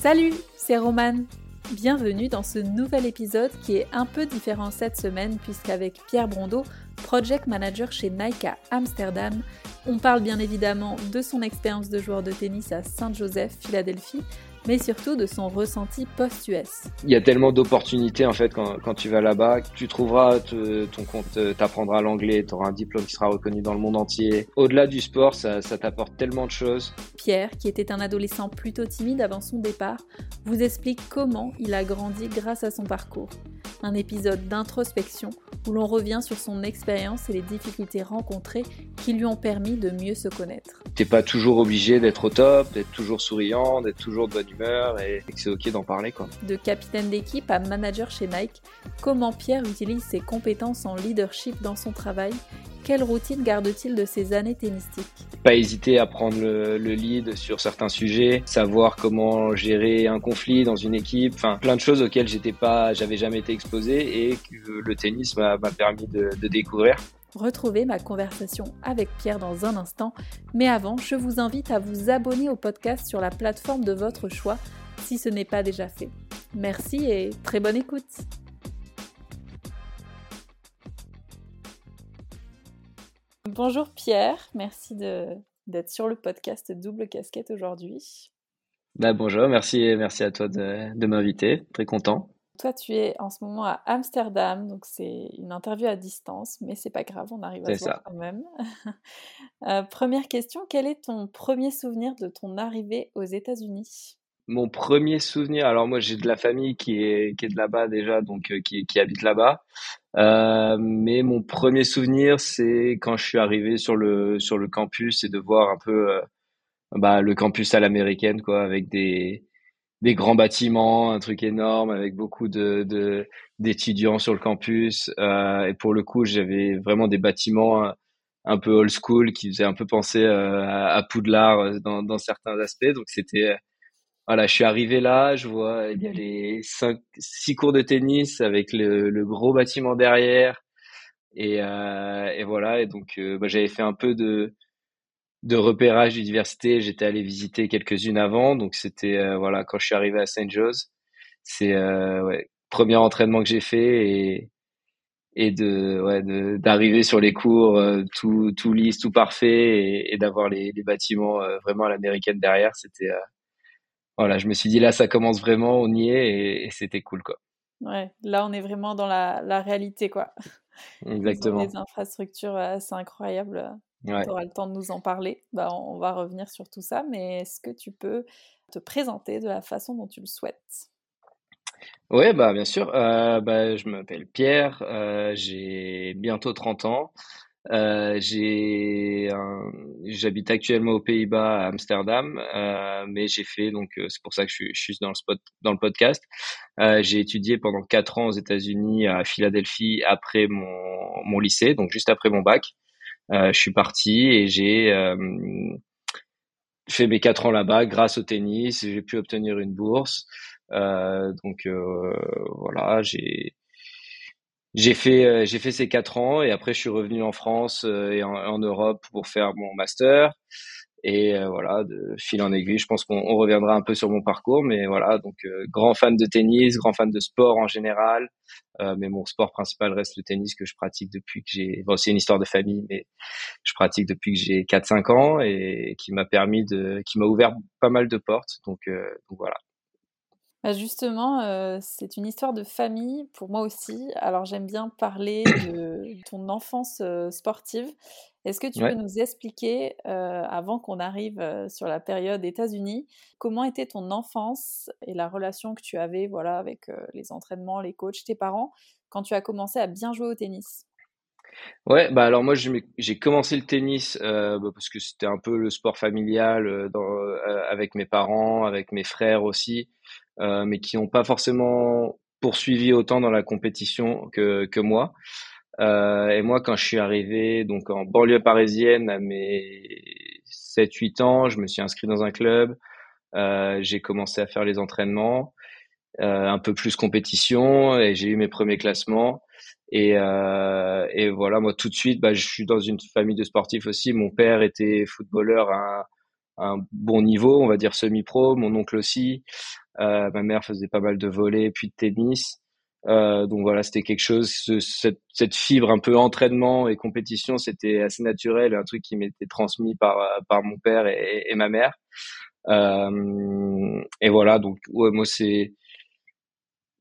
Salut, c'est Romane. Bienvenue dans ce nouvel épisode qui est un peu différent cette semaine puisqu'avec Pierre Brondeau, Project Manager chez Nike à Amsterdam, on parle bien évidemment de son expérience de joueur de tennis à Saint-Joseph, Philadelphie, mais surtout de son ressenti post-US. Il y a tellement d'opportunités en fait quand, quand tu vas là-bas. Tu trouveras ton compte, euh, t'apprendras l'anglais, tu auras un diplôme qui sera reconnu dans le monde entier. Au-delà du sport, ça, ça t'apporte tellement de choses. Pierre, qui était un adolescent plutôt timide avant son départ, vous explique comment il a grandi grâce à son parcours. Un épisode d'introspection où l'on revient sur son expérience et les difficultés rencontrées qui lui ont permis de mieux se connaître. T'es pas toujours obligé d'être au top, d'être toujours souriant, d'être toujours de bonne humeur et, que c'est ok d'en parler quoi. De capitaine d'équipe à manager chez Nike, comment Pierre utilise ses compétences en leadership dans son travail quelle routine garde-t-il de ses années tennistiques? Pas hésiter à prendre le, lead sur certains sujets, savoir comment gérer un conflit dans une équipe, enfin plein de choses auxquelles j'étais pas, j'avais jamais été exposé et que le tennis m'a permis de, de découvrir. Retrouvez ma conversation avec Pierre dans un instant, mais avant, je vous invite à vous abonner au podcast sur la plateforme de votre choix si ce n'est pas déjà fait. Merci et très bonne écoute. Bonjour Pierre, merci d'être sur le podcast Double Casquette aujourd'hui. Bah bonjour, merci, merci à toi de, de m'inviter, très content. Toi, tu es en ce moment à Amsterdam, donc c'est une interview à distance, mais c'est pas grave, on arrive à se voir quand même. Euh, première question, quel est ton premier souvenir de ton arrivée aux États-Unis? Mon premier souvenir, alors moi j'ai de la famille qui est, qui est de là-bas déjà, donc euh, qui, qui, habite là-bas. Euh, mais mon premier souvenir, c'est quand je suis arrivé sur le, sur le campus et de voir un peu bah, le campus à l'américaine, quoi, avec des, des grands bâtiments, un truc énorme avec beaucoup de d'étudiants sur le campus. Euh, et pour le coup, j'avais vraiment des bâtiments euh, un peu old school qui faisaient un peu penser euh, à, Poudlard euh, dans, dans certains aspects. Donc c'était voilà, je suis arrivé là, je vois il y a les cinq, six cours de tennis avec le, le gros bâtiment derrière. Et, et voilà, et donc bah, j'avais fait un peu de de repérage d'université. J'étais allé visiter quelques-unes avant, donc c'était euh, voilà quand je suis arrivé à Saint Joe's, c'est euh, ouais, premier entraînement que j'ai fait et et de ouais d'arriver sur les cours euh, tout tout lisse, tout parfait et, d'avoir les, les bâtiments euh, vraiment à l'américaine derrière, c'était voilà, je me suis dit là ça commence vraiment, on y est et, c'était cool quoi. Ouais, là on est vraiment dans la, la réalité quoi. Exactement. Des infrastructures assez incroyables. Tu auras le temps de nous en parler. Bah, on va revenir sur tout ça, mais est-ce que tu peux te présenter de la façon dont tu le souhaites? Oui, bah, bien sûr. Euh, bah, je m'appelle Pierre, euh, j'ai bientôt 30 ans. Euh, j'habite actuellement aux Pays-Bas, à Amsterdam, mais j'ai fait donc c'est pour ça que je suis, dans le spot dans le podcast. j'ai étudié pendant quatre ans aux États-Unis à Philadelphie après mon mon lycée, donc juste après mon bac. Euh, je suis parti et j'ai euh, fait mes quatre ans là-bas grâce au tennis. J'ai pu obtenir une bourse. Euh, donc voilà, j'ai j'ai fait j'ai fait ces quatre ans et après je suis revenu en France et en, en Europe pour faire mon master. Et euh, voilà, de fil en aiguille, je pense qu'on reviendra un peu sur mon parcours, mais voilà, donc euh, grand fan de tennis, grand fan de sport en général, euh, mais mon sport principal reste le tennis que je pratique depuis que j'ai, bon, c'est une histoire de famille, mais je pratique depuis que j'ai 4-5 ans et qui m'a permis de, qui m'a ouvert pas mal de portes, donc, donc voilà. Bah, justement, c'est une histoire de famille pour moi aussi. Alors j'aime bien parler de ton enfance sportive. Est-ce que tu peux nous expliquer, avant qu'on arrive sur la période États-Unis, comment était ton enfance et la relation que tu avais voilà, avec les entraînements, les coachs, tes parents, quand tu as commencé à bien jouer au tennis? Ouais, bah alors moi j'ai commencé le tennis bah, parce que c'était un peu le sport familial avec mes parents, avec mes frères aussi. Euh, mais qui n'ont pas forcément poursuivi autant dans la compétition que, que moi. Euh, et moi, quand je suis arrivé donc en banlieue parisienne à mes 7-8 ans, je me suis inscrit dans un club. Euh, j'ai commencé à faire les entraînements, un peu plus compétition, et j'ai eu mes premiers classements. Et, et voilà, moi tout de suite, bah, je suis dans une famille de sportifs aussi. Mon père était footballeur à un bon niveau, on va dire semi-pro, mon oncle aussi. Ma mère faisait pas mal de volley puis de tennis. donc voilà, c'était quelque chose, cette, cette, fibre un peu entraînement et compétition, c'était assez naturel, un truc qui m'était transmis par par mon père et, et ma mère. et voilà, donc ouais, moi c'est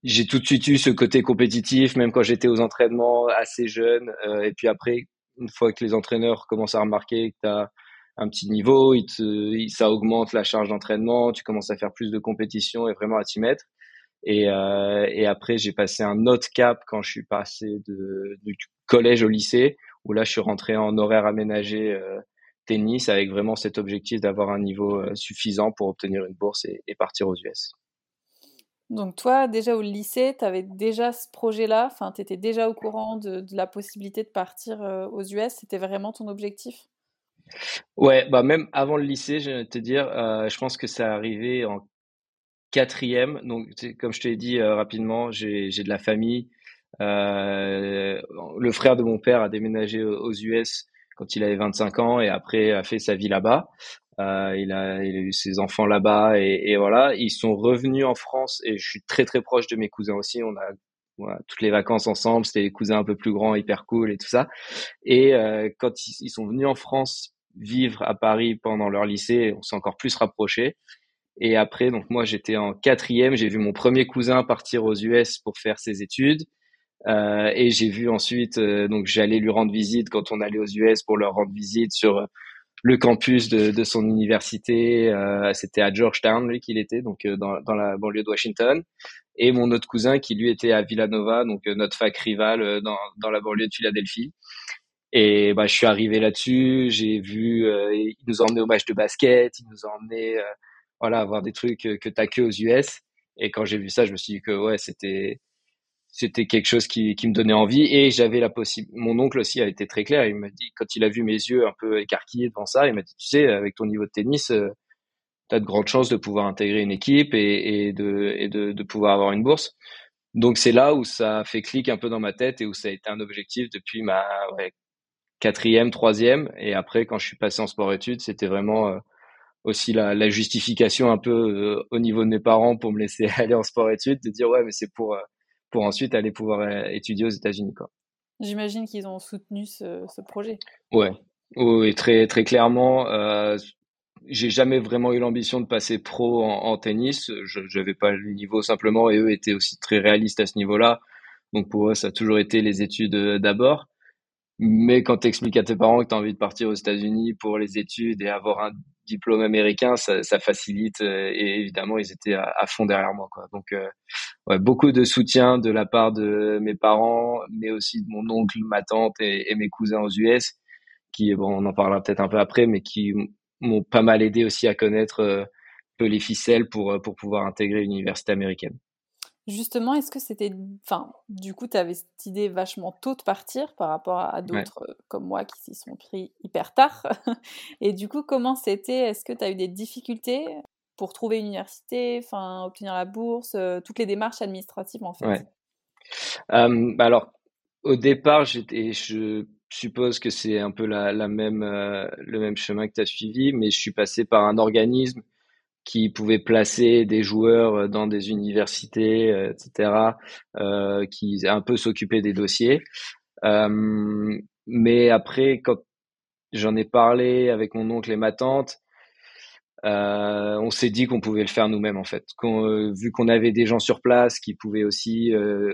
j'ai tout de suite eu ce côté compétitif, même quand j'étais aux entraînements assez jeune. Euh, et puis après, une fois que les entraîneurs commencent à remarquer que tu as un petit niveau, ça augmente la charge d'entraînement, tu commences à faire plus de compétition et vraiment à t'y mettre. Et, euh, et après, j'ai passé un autre cap quand je suis passé du collège au lycée, où là, je suis rentré en horaire aménagé euh, tennis avec vraiment cet objectif d'avoir un niveau euh, suffisant pour obtenir une bourse et, partir aux US. Donc toi, déjà au lycée, tu avais déjà ce projet-là, enfin, tu étais déjà au courant de, la possibilité de partir aux US, c'était vraiment ton objectif? Ouais, bah même avant le lycée, je vais te dire, euh, je pense que ça arrivé en quatrième. Donc, comme je t'ai dit euh, rapidement, j'ai de la famille. le frère de mon père a déménagé aux US quand il avait 25 ans et après a fait sa vie là-bas. Euh, il, a, il a eu ses enfants là-bas et, et, voilà. Ils sont revenus en France et je suis très très proche de mes cousins aussi. On a voilà, toutes les vacances ensemble. C'était des cousins un peu plus grands, hyper cool et tout ça. Et euh, quand ils, sont venus en France vivre à Paris pendant leur lycée, on s'est encore plus rapprochés. Et après, donc moi j'étais en quatrième, j'ai vu mon premier cousin partir aux US pour faire ses études. Euh, et j'ai vu ensuite, euh, donc j'allais lui rendre visite quand on allait aux US pour leur rendre visite sur le campus de, de son université. Euh, C'était à Georgetown, lui, qu'il était, donc euh, dans, dans, la banlieue de Washington. Et mon autre cousin qui, lui, était à Villanova, donc euh, notre fac rivale euh, dans, dans la banlieue de Philadelphie. Et bah, je suis arrivé là-dessus, j'ai vu, il nous a emmenés au match de basket, il nous a emmenés voilà, voir des trucs que t'as que aux US. Et quand j'ai vu ça, je me suis dit que ouais, c'était c'était quelque chose qui, qui, me donnait envie et j'avais la possibilité. Mon oncle aussi a été très clair. Il m'a dit quand il a vu mes yeux un peu écarquillés devant ça, il m'a dit tu sais avec ton niveau de tennis, euh, tu as de grandes chances de pouvoir intégrer une équipe et, et, de, et de, de, pouvoir avoir une bourse. Donc c'est là où ça a fait clic un peu dans ma tête et où ça a été un objectif depuis ma ouais, quatrième, troisième et après quand je suis passé en sport-études, c'était vraiment euh, aussi la, la, justification un peu euh, au niveau de mes parents pour me laisser aller en sport-études, de dire ouais mais c'est pour pour ensuite aller pouvoir euh, étudier aux États-Unis. Quoi. J'imagine qu'ils ont soutenu ce, projet. Ouais, oui, très très clairement. Euh, j'ai jamais vraiment eu l'ambition de passer pro en, tennis. Je n'avais pas le niveau simplement, et eux étaient aussi très réalistes à ce niveau-là. Donc pour eux, ça a toujours été les études euh, d'abord. Mais quand tu expliques à tes parents que tu as envie de partir aux États-Unis pour les études et avoir un diplôme américain, ça, ça facilite. Euh, et évidemment, ils étaient à, fond derrière moi. Quoi. Donc, euh, ouais, beaucoup de soutien de la part de mes parents, mais aussi de mon oncle, ma tante et, mes cousins aux US, qui, bon, on en parlera peut-être un peu après, mais qui m'ont pas mal aidé aussi à connaître euh, peu les ficelles pour, pour pouvoir intégrer une université américaine. Justement, est-ce que c'était. Enfin, du coup, tu avais cette idée vachement tôt de partir par rapport à d'autres euh, comme moi qui s'y sont pris hyper tard? Et du coup, comment c'était? Est-ce que tu as eu des difficultés pour trouver une université, enfin, obtenir la bourse, euh, toutes les démarches administratives en fait? Ouais. euh, Alors, au départ, j'étais. Je suppose que c'est un peu la, la même, euh, le même chemin que tu as suivi, mais je suis passé par un organisme qui pouvait placer des joueurs euh, dans des universités, euh, etc., euh, qui un peu s'occuper des dossiers. Euh, mais après, quand j'en ai parlé avec mon oncle et ma tante, euh, on s'est dit qu'on pouvait le faire nous-mêmes en fait. vu qu'on avait des gens sur place qui pouvaient aussi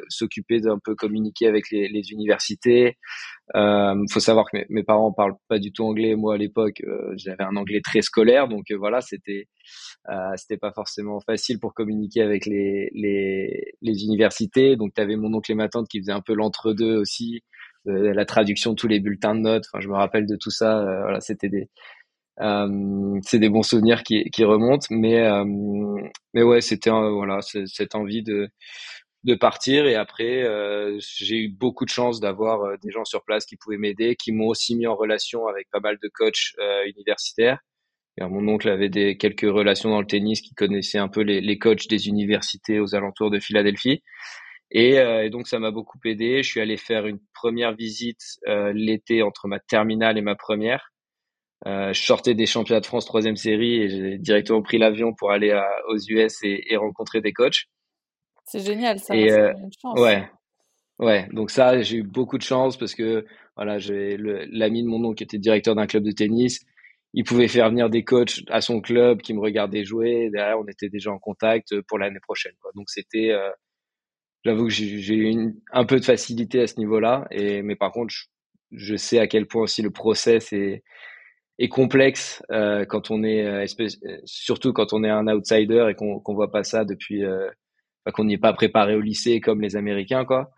s'occuper d'un peu communiquer avec les, les universités. Euh, faut savoir que mes, mes, parents parlent pas du tout anglais. Moi à l'époque, j'avais un anglais très scolaire, donc voilà, c'était euh, c'était pas forcément facile pour communiquer avec les, les, les universités. Donc, tu avais mon oncle et ma tante qui faisaient un peu l'entre-deux aussi, euh, la traduction tous les bulletins de notes. Enfin, je me rappelle de tout ça. Euh, voilà, c'était des, euh, c'est des bons souvenirs qui, qui remontent. Mais, euh, mais ouais, c'était voilà, cette envie de, de partir. Et après, j'ai eu beaucoup de chance d'avoir des gens sur place qui pouvaient m'aider, qui m'ont aussi mis en relation avec pas mal de coachs universitaires mon oncle avait des, quelques relations dans le tennis, qui connaissait un peu les, les coachs des universités aux alentours de Philadelphie. Et, euh, et donc ça m'a beaucoup aidé. Je suis allé faire une première visite euh, l'été entre ma terminale et ma première. Je sortais des championnats de France troisième série et j'ai directement pris l'avion pour aller aux US et, rencontrer des coachs. C'est génial, ça. Et, une chance. Ouais, ouais. Donc ça, j'ai eu beaucoup de chance parce que voilà, j'ai l'ami de mon oncle qui était directeur d'un club de tennis. Il pouvait faire venir des coachs à son club qui me regardaient jouer. Derrière, on était déjà en contact pour l'année prochaine. Quoi. Donc c'était, euh, j'avoue que j'ai eu un peu de facilité à ce niveau-là. Et mais par contre, je, sais à quel point aussi le process est, est complexe euh, quand on est, euh, surtout quand on est un outsider et qu'on qu'on voit pas ça depuis, euh, qu'on n'y est pas préparé au lycée comme les Américains, quoi.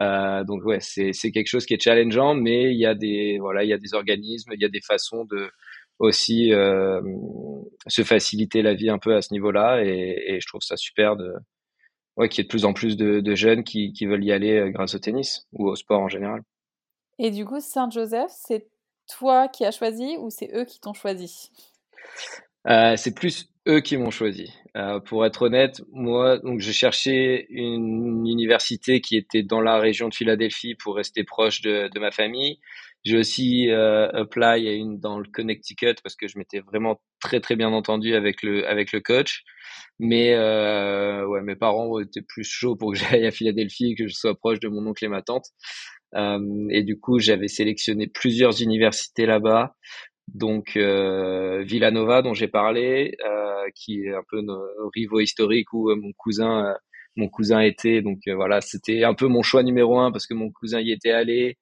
Euh, donc ouais, c'est c'est quelque chose qui est challengeant, mais il y a des voilà, il y a des organismes, il y a des façons de aussi euh, se faciliter la vie un peu à ce niveau-là, et, et je trouve ça super de ouais qu'il y ait de plus en plus de, de jeunes qui, qui veulent y aller euh, grâce au tennis ou au sport en général. Et du coup, Saint-Joseph, c'est toi qui as choisi ou c'est eux qui t'ont choisi? Euh, C'est plus eux qui m'ont choisi. Euh, pour être honnête, moi, donc j'ai cherché une université qui était dans la région de Philadelphie pour rester proche de, ma famille. J'ai aussi euh, à une dans le Connecticut parce que je m'étais vraiment très très bien entendu avec le avec le coach. Mais euh, ouais, mes parents étaient plus chauds pour que j'aille à Philadelphie et que je sois proche de mon oncle et ma tante. Euh, et du coup, j'avais sélectionné plusieurs universités là-bas donc euh, Villanova dont j'ai parlé, euh, qui est un peu nos, rivaux historiques où euh, mon cousin euh, mon cousin était. Donc voilà, c'était un peu mon choix numéro un parce que mon cousin y était allé,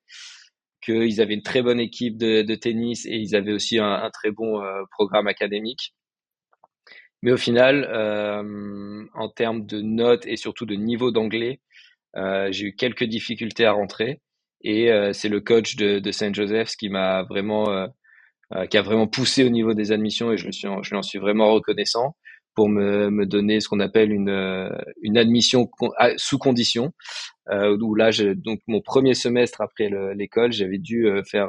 qu'ils avaient une très bonne équipe de, de, tennis et ils avaient aussi un, un très bon programme académique. Mais au final, en termes de notes et surtout de niveau d'anglais, j'ai eu quelques difficultés à rentrer. Et c'est le coach de, de Saint Joseph's qui m'a vraiment euh, qui a vraiment poussé au niveau des admissions et je, suis, je lui suis vraiment reconnaissant pour me, me donner ce qu'on appelle une, euh, une admission sous condition. Euh, où là, donc mon premier semestre après l'école, j'avais dû euh, faire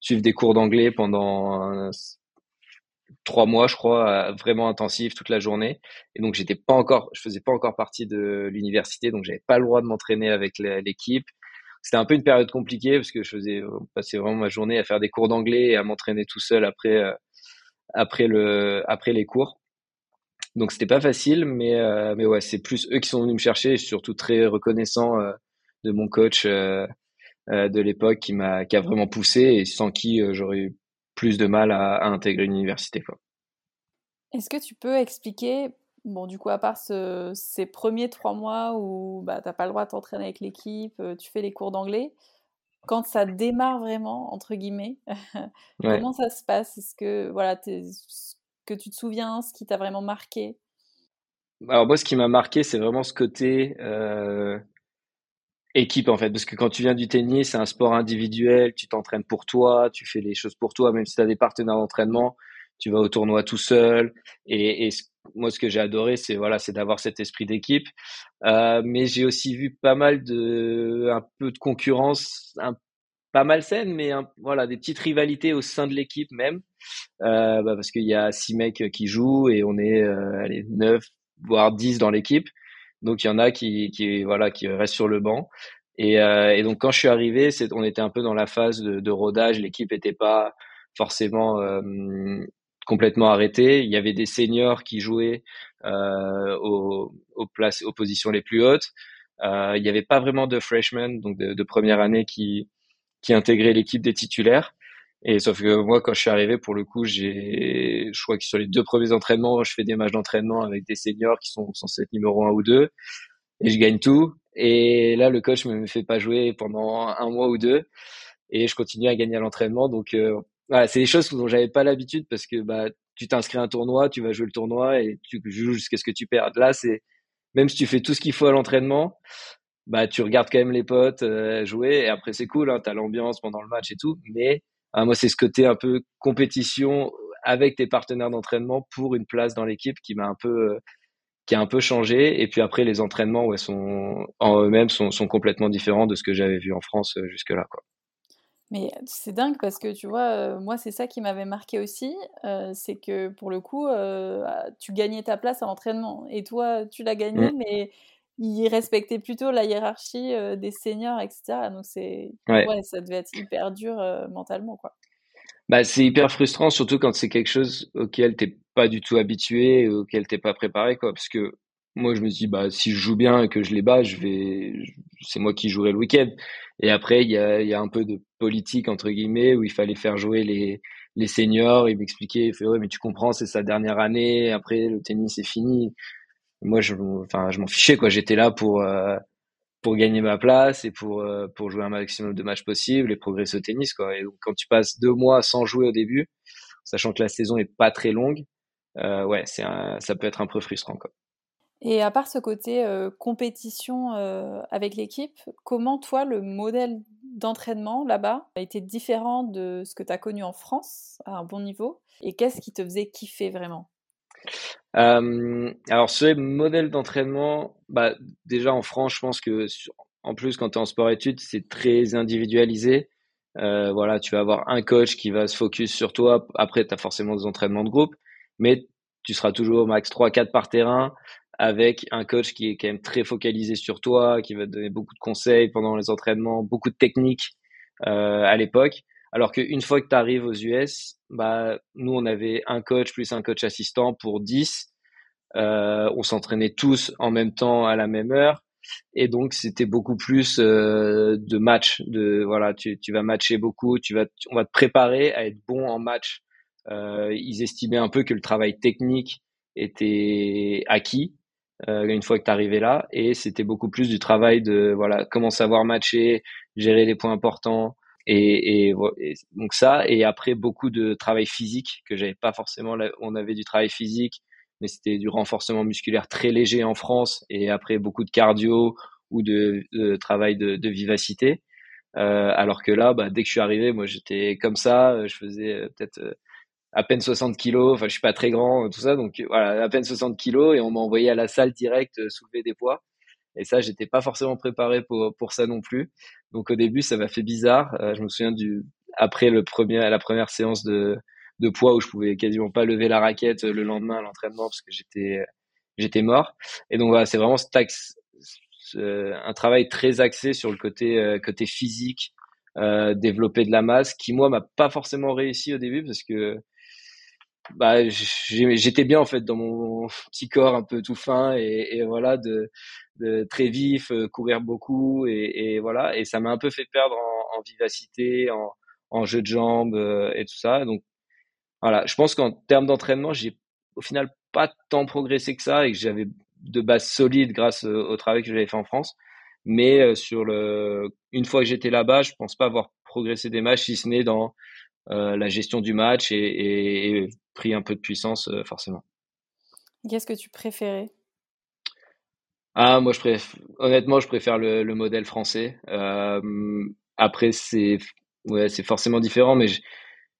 suivre des cours d'anglais pendant trois mois, je crois, vraiment intensif toute la journée. Et donc j'étais pas encore, je faisais pas encore partie de l'université, donc j'avais pas le droit de m'entraîner avec l'équipe c'était un peu une période compliquée parce que je faisais passer vraiment ma journée à faire des cours d'anglais et à m'entraîner tout seul après euh, après le après les cours. Donc c'était pas facile, mais euh, mais ouais, c'est plus eux qui sont venus me chercher. Je suis surtout très reconnaissant euh, de mon coach de l'époque qui m'a qui a vraiment poussé et sans qui j'aurais eu plus de mal à, à intégrer une université. Quoi. Est-ce que tu peux expliquer Bon, du coup, à part ces premiers trois mois où bah, tu n'as pas le droit de t'entraîner avec l'équipe, euh, tu fais les cours d'anglais, quand ça démarre vraiment, entre guillemets, comment ça se passe? Est-ce que, voilà, que tu te souviens, ce qui t'a vraiment marqué? Alors moi, ce qui m'a marqué, c'est vraiment ce côté euh, équipe, en fait. Parce que quand tu viens du tennis, c'est un sport individuel, tu t'entraînes pour toi, tu fais les choses pour toi, même si tu as des partenaires d'entraînement, tu vas au tournoi tout seul. Et, et moi, ce que j'ai adoré, c'est voilà, c'est d'avoir cet esprit d'équipe. Euh, mais j'ai aussi vu pas mal de, un peu de concurrence, pas mal saine, mais voilà, des petites rivalités au sein de l'équipe même, euh, bah, parce qu'il y a six mecs qui jouent et on est euh, allez, neuf voire dix dans l'équipe. Donc il y en a qui, qui voilà, qui restent sur le banc. Et, euh, et donc quand je suis arrivé, on était un peu dans la phase de, de rodage. L'équipe était pas forcément euh, complètement arrêté. Il y avait des seniors qui jouaient euh, aux, aux, places, aux positions les plus hautes. Euh, il n'y avait pas vraiment de freshmen, donc de, de première année, qui, qui intégraient l'équipe des titulaires. Et sauf que moi, quand je suis arrivé, pour le coup, j'ai, je crois que sur les deux premiers entraînements, je fais des matchs d'entraînement avec des seniors qui sont censés être numéro un ou deux, et je gagne tout. Et là, le coach me fait pas jouer pendant un mois ou deux, et je continue à gagner à l'entraînement. Donc, euh, voilà, c'est des choses dont j'avais pas l'habitude parce que bah tu t'inscris à un tournoi, tu vas jouer le tournoi et tu joues jusqu'à ce que tu perdes. Là, c'est même si tu fais tout ce qu'il faut à l'entraînement, bah tu regardes quand même les potes euh, jouer et après c'est cool, hein, t'as l'ambiance pendant le match et tout. Mais ah, moi c'est ce côté un peu compétition avec tes partenaires d'entraînement pour une place dans l'équipe qui m'a un peu euh, qui a un peu changé. Et puis après les entraînements ouais sont en eux-mêmes sont, sont complètement différents de ce que j'avais vu en France euh, jusque là quoi. Mais c'est dingue parce que tu vois, moi c'est ça qui m'avait marqué aussi, c'est que pour le coup, ah, tu gagnais ta place à l'entraînement et toi tu l'as gagné, mmh. mais ils respectaient plutôt la hiérarchie des seniors, etc. Donc c'est, ouais. ça devait être hyper dur mentalement quoi. Bah, c'est hyper frustrant, surtout quand c'est quelque chose auquel t'es pas du tout habitué, auquel t'es pas préparé, quoi. Parce que moi, je me dis, bah, si je joue bien et que je les bats, je vais, c'est moi qui jouerai le week-end. Et après, il y a, y a un peu de politique, entre guillemets, où il fallait faire jouer les, les seniors. Il m'expliquait, il fait, ouais, mais tu comprends, c'est sa dernière année. Après, le tennis est fini. Moi, je, enfin, je m'en fichais, quoi. J'étais là pour, euh, pour gagner ma place et pour, euh, pour jouer un maximum de matchs possible et progresser au tennis, quoi. Et donc, quand tu passes deux mois sans jouer au début, sachant que la saison est pas très longue, euh, ouais, c'est ça peut être un peu frustrant, quoi. Et à part ce côté euh, compétition euh, avec l'équipe, comment toi, le modèle d'entraînement là-bas a été différent de ce que tu as connu en France à un bon niveau? Et qu'est-ce qui te faisait kiffer vraiment? Euh, Alors, ce modèle d'entraînement, bah, déjà en France, je pense que en plus, quand tu es en sport-études, c'est très individualisé. voilà, tu vas avoir un coach qui va se focus sur toi. Après, tu as forcément des entraînements de groupe, mais tu seras toujours au max 3-4 par terrain avec un coach qui est quand même très focalisé sur toi, qui va te donner beaucoup de conseils pendant les entraînements, beaucoup de techniques euh, à l'époque. Alors qu'une fois que tu arrives aux US, bah, nous, on avait un coach plus un coach assistant pour 10. Euh, on s'entraînait tous en même temps à la même heure. Et donc, c'était beaucoup plus euh, de match. De, voilà, tu, tu vas matcher beaucoup, tu vas, on va te préparer à être bon en match. Euh, ils estimaient un peu que le travail technique était acquis euh, une fois que tu arrivé là. Et c'était beaucoup plus du travail de voilà comment savoir matcher gérer les points importants et, et, donc ça. Et après beaucoup de travail physique que j'avais pas forcément on avait du travail physique mais c'était du renforcement musculaire très léger en France et après beaucoup de cardio ou de, travail de, de vivacité. Euh, alors que là bah, dès que je suis arrivé moi j'étais comme ça je faisais euh, peut-être euh, à peine 60 kilos. Enfin, je suis pas très grand, tout ça. Donc voilà, à peine 60 kilos et on m'a envoyé à la salle direct euh, soulever des poids. Et ça, j'étais pas forcément préparé pour pour ça non plus. Donc au début, ça m'a fait bizarre. Euh, je me souviens du après le premier la première séance de de poids où je pouvais quasiment pas lever la raquette euh, le lendemain à l'entraînement parce que j'étais j'étais mort. Et donc voilà, c'est vraiment un travail très axé sur le côté côté physique, euh, développer de la masse, qui moi m'a pas forcément réussi au début parce que bah j'étais bien en fait dans mon petit corps un peu tout fin et, et voilà de, de, très vif euh, courir beaucoup et, et, voilà. Et ça m'a un peu fait perdre en, en vivacité en, en, jeu de jambes euh, et tout ça. Donc voilà je pense qu'en termes d'entraînement j'ai au final pas tant progressé que ça et que j'avais de base solide grâce au, travail que j'avais fait en France. Mais euh, sur le une fois que j'étais là-bas je pense pas avoir progressé des matchs si ce n'est dans euh, la gestion du match et, et, pris un peu de puissance euh, forcément. Qu'est-ce que tu préférais? Ah, moi je préfère, honnêtement, je préfère le, le modèle français. Euh, après, c'est ouais, c'est forcément différent, mais je,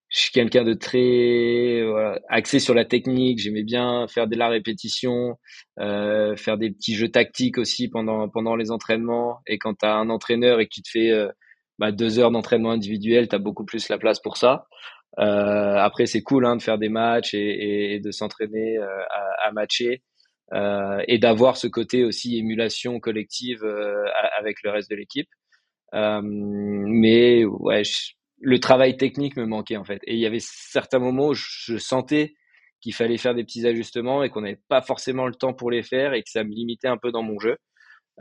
je suis quelqu'un de très voilà, axé sur la technique. J'aimais bien faire de la répétition, euh, faire des petits jeux tactiques aussi pendant pendant les entraînements. Et quand tu as un entraîneur et que tu te fais euh, bah, deux heures d'entraînement individuel, tu as beaucoup plus la place pour ça. Euh, après, c'est cool hein, de faire des matchs et, et de s'entraîner euh, à, à, matcher euh, et d'avoir ce côté aussi émulation collective euh, avec le reste de l'équipe. Euh, mais ouais, le travail technique me manquait en fait. Et il y avait certains moments où je, sentais qu'il fallait faire des petits ajustements et qu'on n'avait pas forcément le temps pour les faire et que ça me limitait un peu dans mon jeu.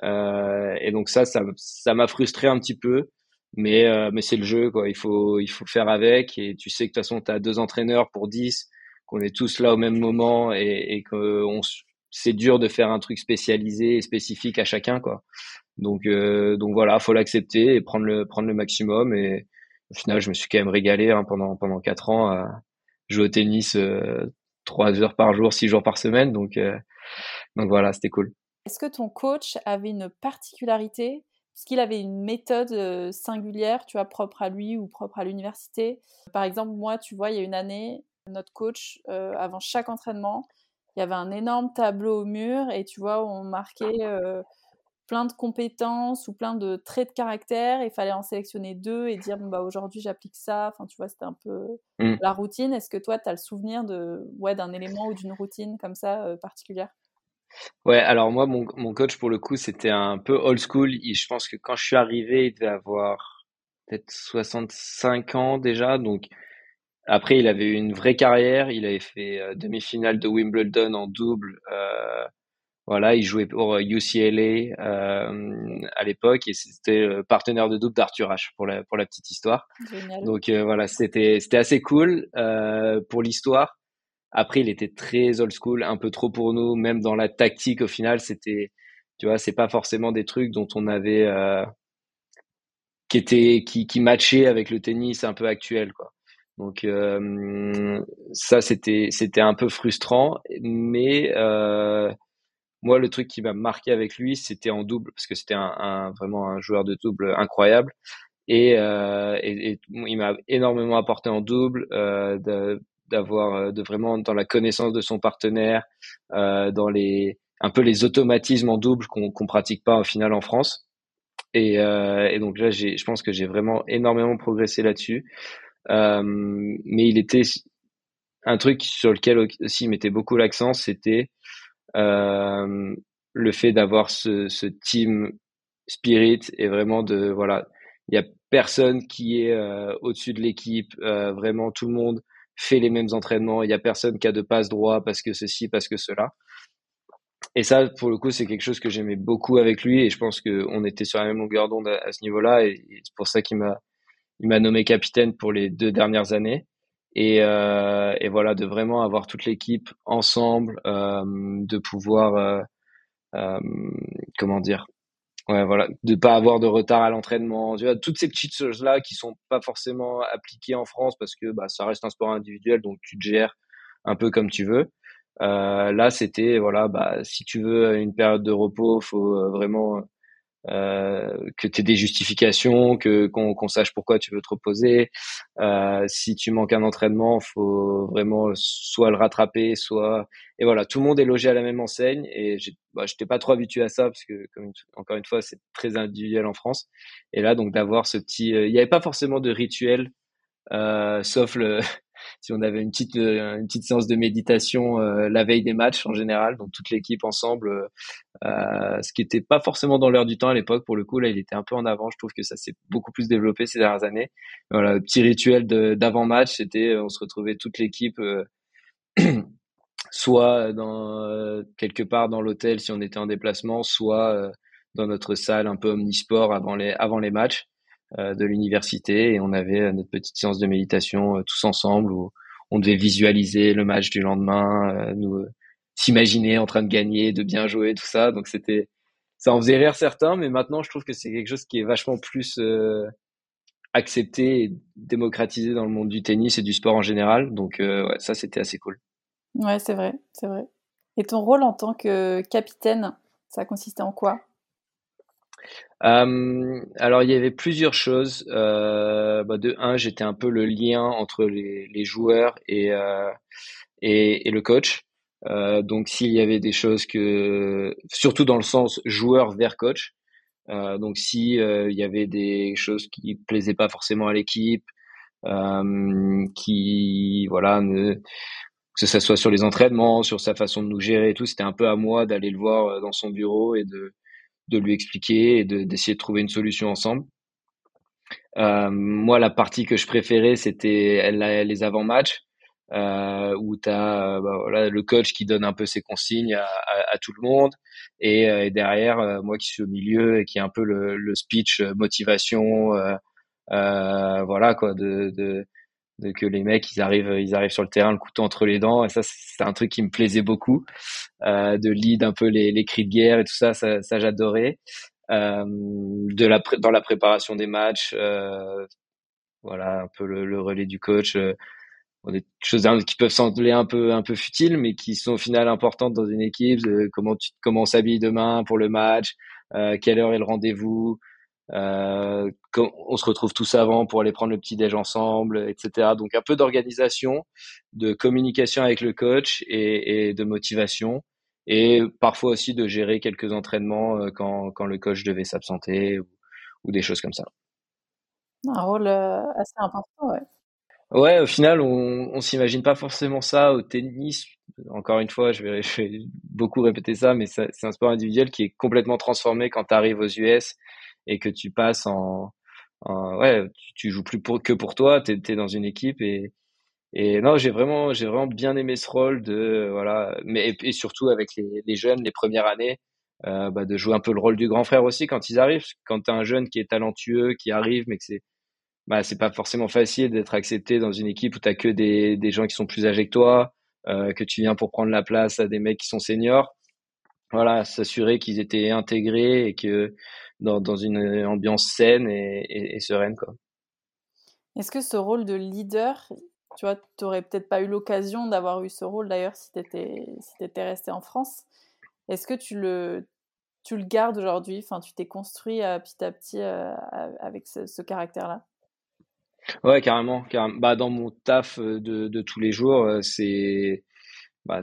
Euh, et donc ça, ça m'a frustré un petit peu mais euh, mais c'est le jeu quoi. Il faut il faut faire avec. Et tu sais que de toute façon tu as deux entraîneurs pour 10 qu'on est tous là au même moment et, et que on c'est dur de faire un truc spécialisé et spécifique à chacun quoi. Donc euh, donc voilà faut l'accepter et prendre le prendre le maximum. Et au final je me suis quand même régalé hein, pendant pendant quatre ans à jouer au tennis euh, trois heures par jour six jours par semaine. Donc euh, donc voilà c'était cool. Est-ce que ton coach avait une particularité est-ce qu'il avait une méthode singulière, tu vois, propre à lui ou propre à l'université Par exemple, moi, tu vois, il y a une année, notre coach, avant chaque entraînement, il y avait un énorme tableau au mur et tu vois, on marquait plein de compétences ou plein de traits de caractère. Il fallait en sélectionner deux et dire, bon, bah, aujourd'hui, j'applique ça. Enfin, tu vois, c'était un peu mmh. la routine. Est-ce que toi, tu as le souvenir de, ouais, d'un élément ou d'une routine comme ça particulière? Ouais, alors moi, mon, mon coach, pour le coup, c'était un peu old school. je pense que quand je suis arrivé, il devait avoir peut-être 65 ans déjà. Donc, après, il avait eu une vraie carrière. Il avait fait demi-finale de Wimbledon en double. Voilà, il jouait pour UCLA euh, à l'époque et c'était partenaire de double d'Arthur H pour la pour la petite histoire. Génial. Donc euh, voilà, c'était c'était assez cool euh, pour l'histoire. Après, il était très old school, un peu trop pour nous, même dans la tactique. Au final, c'était, tu vois, c'est pas forcément des trucs dont on avait euh, qui étaient qui qui matchaient avec le tennis un peu actuel, quoi. Donc euh, ça, c'était c'était un peu frustrant, mais euh, moi, le truc qui m'a marqué avec lui, c'était en double, parce que c'était un, vraiment un joueur de double incroyable. Et, euh, et, il m'a énormément apporté en double, euh, d'avoir euh, de, vraiment dans la connaissance de son partenaire, euh, dans les un peu les automatismes en double qu'on qu'on pratique pas au final en France. Et, euh, donc là, je pense que j'ai vraiment énormément progressé là-dessus. Mais il était un truc sur lequel aussi il mettait beaucoup l'accent, c'était le fait d'avoir ce, team spirit et vraiment de voilà, il y a personne qui est au-dessus de l'équipe, vraiment tout le monde fait les mêmes entraînements, il y a personne qui a de passe droit parce que ceci, parce que cela. Et ça, pour le coup, c'est quelque chose que j'aimais beaucoup avec lui et je pense qu'on était sur la même longueur d'onde à, ce niveau-là et, c'est pour ça qu'il m'a il m'a nommé capitaine pour les deux dernières années et, euh, et voilà de vraiment avoir toute l'équipe ensemble, euh, de pouvoir euh, euh, comment dire ouais voilà de pas avoir de retard à l'entraînement tu vois toutes ces petites choses là qui sont pas forcément appliquées en France parce que bah ça reste un sport individuel donc tu te gères un peu comme tu veux. Euh, là c'était voilà bah si tu veux une période de repos faut vraiment euh, que tu aies des justifications, que qu'on sache pourquoi tu veux te reposer. Euh, si tu manques un entraînement, faut vraiment soit le rattraper, soit et voilà, tout le monde est logé à la même enseigne et bah, j'étais pas trop habitué à ça parce que comme encore une fois, c'est très individuel en France. Et là donc d'avoir ce petit, euh, il n'y avait pas forcément de rituel, sauf le si on avait une petite euh, une petite séance de méditation euh, la veille des matchs en général, donc toute l'équipe ensemble, euh, ce qui était pas forcément dans l'heure du temps à l'époque. Pour le coup, là, il était un peu en avant. Je trouve que ça s'est beaucoup plus développé ces dernières années. Voilà, le petit rituel d'avant match, c'était on se retrouvait toute l'équipe. soit dans quelque part dans l'hôtel si on était en déplacement, soit dans notre salle un peu omnisport avant les avant les matchs. Euh, de l'université et on avait euh, notre petite séance de méditation euh, tous ensemble où on devait visualiser le match du lendemain, nous s'imaginer en train de gagner, de bien jouer, tout ça. Donc c'était ça en faisait rire certains, mais maintenant je trouve que c'est quelque chose qui est vachement plus accepté et démocratisé dans le monde du tennis et du sport en général. Donc ça c'était assez cool. Ouais, c'est vrai, c'est vrai. Et ton rôle en tant que capitaine, ça consistait en quoi? Euh, alors il y avait plusieurs choses. Euh, bah, de un, j'étais un peu le lien entre les, les joueurs et, euh, et, et le coach. Euh, donc s'il y avait des choses que, surtout dans le sens joueur vers coach. Euh, donc si il y avait des choses qui plaisaient pas forcément à l'équipe, qui voilà ne, que ce soit sur les entraînements, sur sa façon de nous gérer et tout, c'était un peu à moi d'aller le voir dans son bureau et de de lui expliquer et d'essayer de, trouver une solution ensemble. Euh, moi, la partie que je préférais, c'était les avant-matchs, euh, où tu as bah, voilà, le coach qui donne un peu ses consignes à, à, à tout le monde, et, euh, et derrière, euh, moi qui suis au milieu et qui est un peu le, le speech motivation, euh, voilà quoi, de, de, que les mecs ils arrivent, ils arrivent sur le terrain le couteau entre les dents, et ça c'est un truc qui me plaisait beaucoup euh, de lead un peu les, cris de guerre et tout ça, ça, j'adorais. Euh, de la dans la préparation des matchs, euh, voilà un peu le, relais du coach. Euh, des choses qui peuvent sembler un peu un peu futiles, mais qui sont au final importantes dans une équipe. comment comment on s'habille demain pour le match, euh, quelle heure est le rendez-vous, euh, on se retrouve tous avant pour aller prendre le petit déj ensemble, etc. Donc un peu d'organisation, de communication avec le coach et, et de motivation et parfois aussi de gérer quelques entraînements euh, quand, quand le coach devait s'absenter ou, ou, des choses comme ça. Un rôle euh, assez important, ouais. Ouais, au final, on, on s'imagine pas forcément ça au tennis. Encore une fois, je vais, je vais beaucoup répéter ça, mais c'est un sport individuel qui est complètement transformé quand tu arrives aux US et que tu passes en, ouais, tu, joues plus pour, que pour toi, tu es, dans une équipe et, non, j'ai vraiment, j'ai vraiment bien aimé ce rôle de, voilà, mais et, surtout avec les, jeunes, les premières années, euh, bah, de jouer un peu le rôle du grand frère aussi quand ils arrivent. Quand tu as un jeune qui est talentueux, qui arrive, mais que c'est, bah, c'est pas forcément facile d'être accepté dans une équipe où tu que des, des gens qui sont plus âgés que toi, euh, que tu viens pour prendre la place à des mecs qui sont seniors. Voilà, s'assurer qu'ils étaient intégrés et que dans, dans une ambiance saine et, et, et sereine, quoi. Est-ce que ce rôle de leader, tu vois, tu n'aurais peut-être pas eu l'occasion d'avoir eu ce rôle d'ailleurs si tu étais, si étais resté en France? Est-ce que tu le, tu le gardes aujourd'hui? Enfin, tu t'es construit euh, petit à petit euh, avec ce, caractère-là? Ouais, carrément, carrément. Bah, dans mon taf euh, de, de tous les jours, c'est. Bah,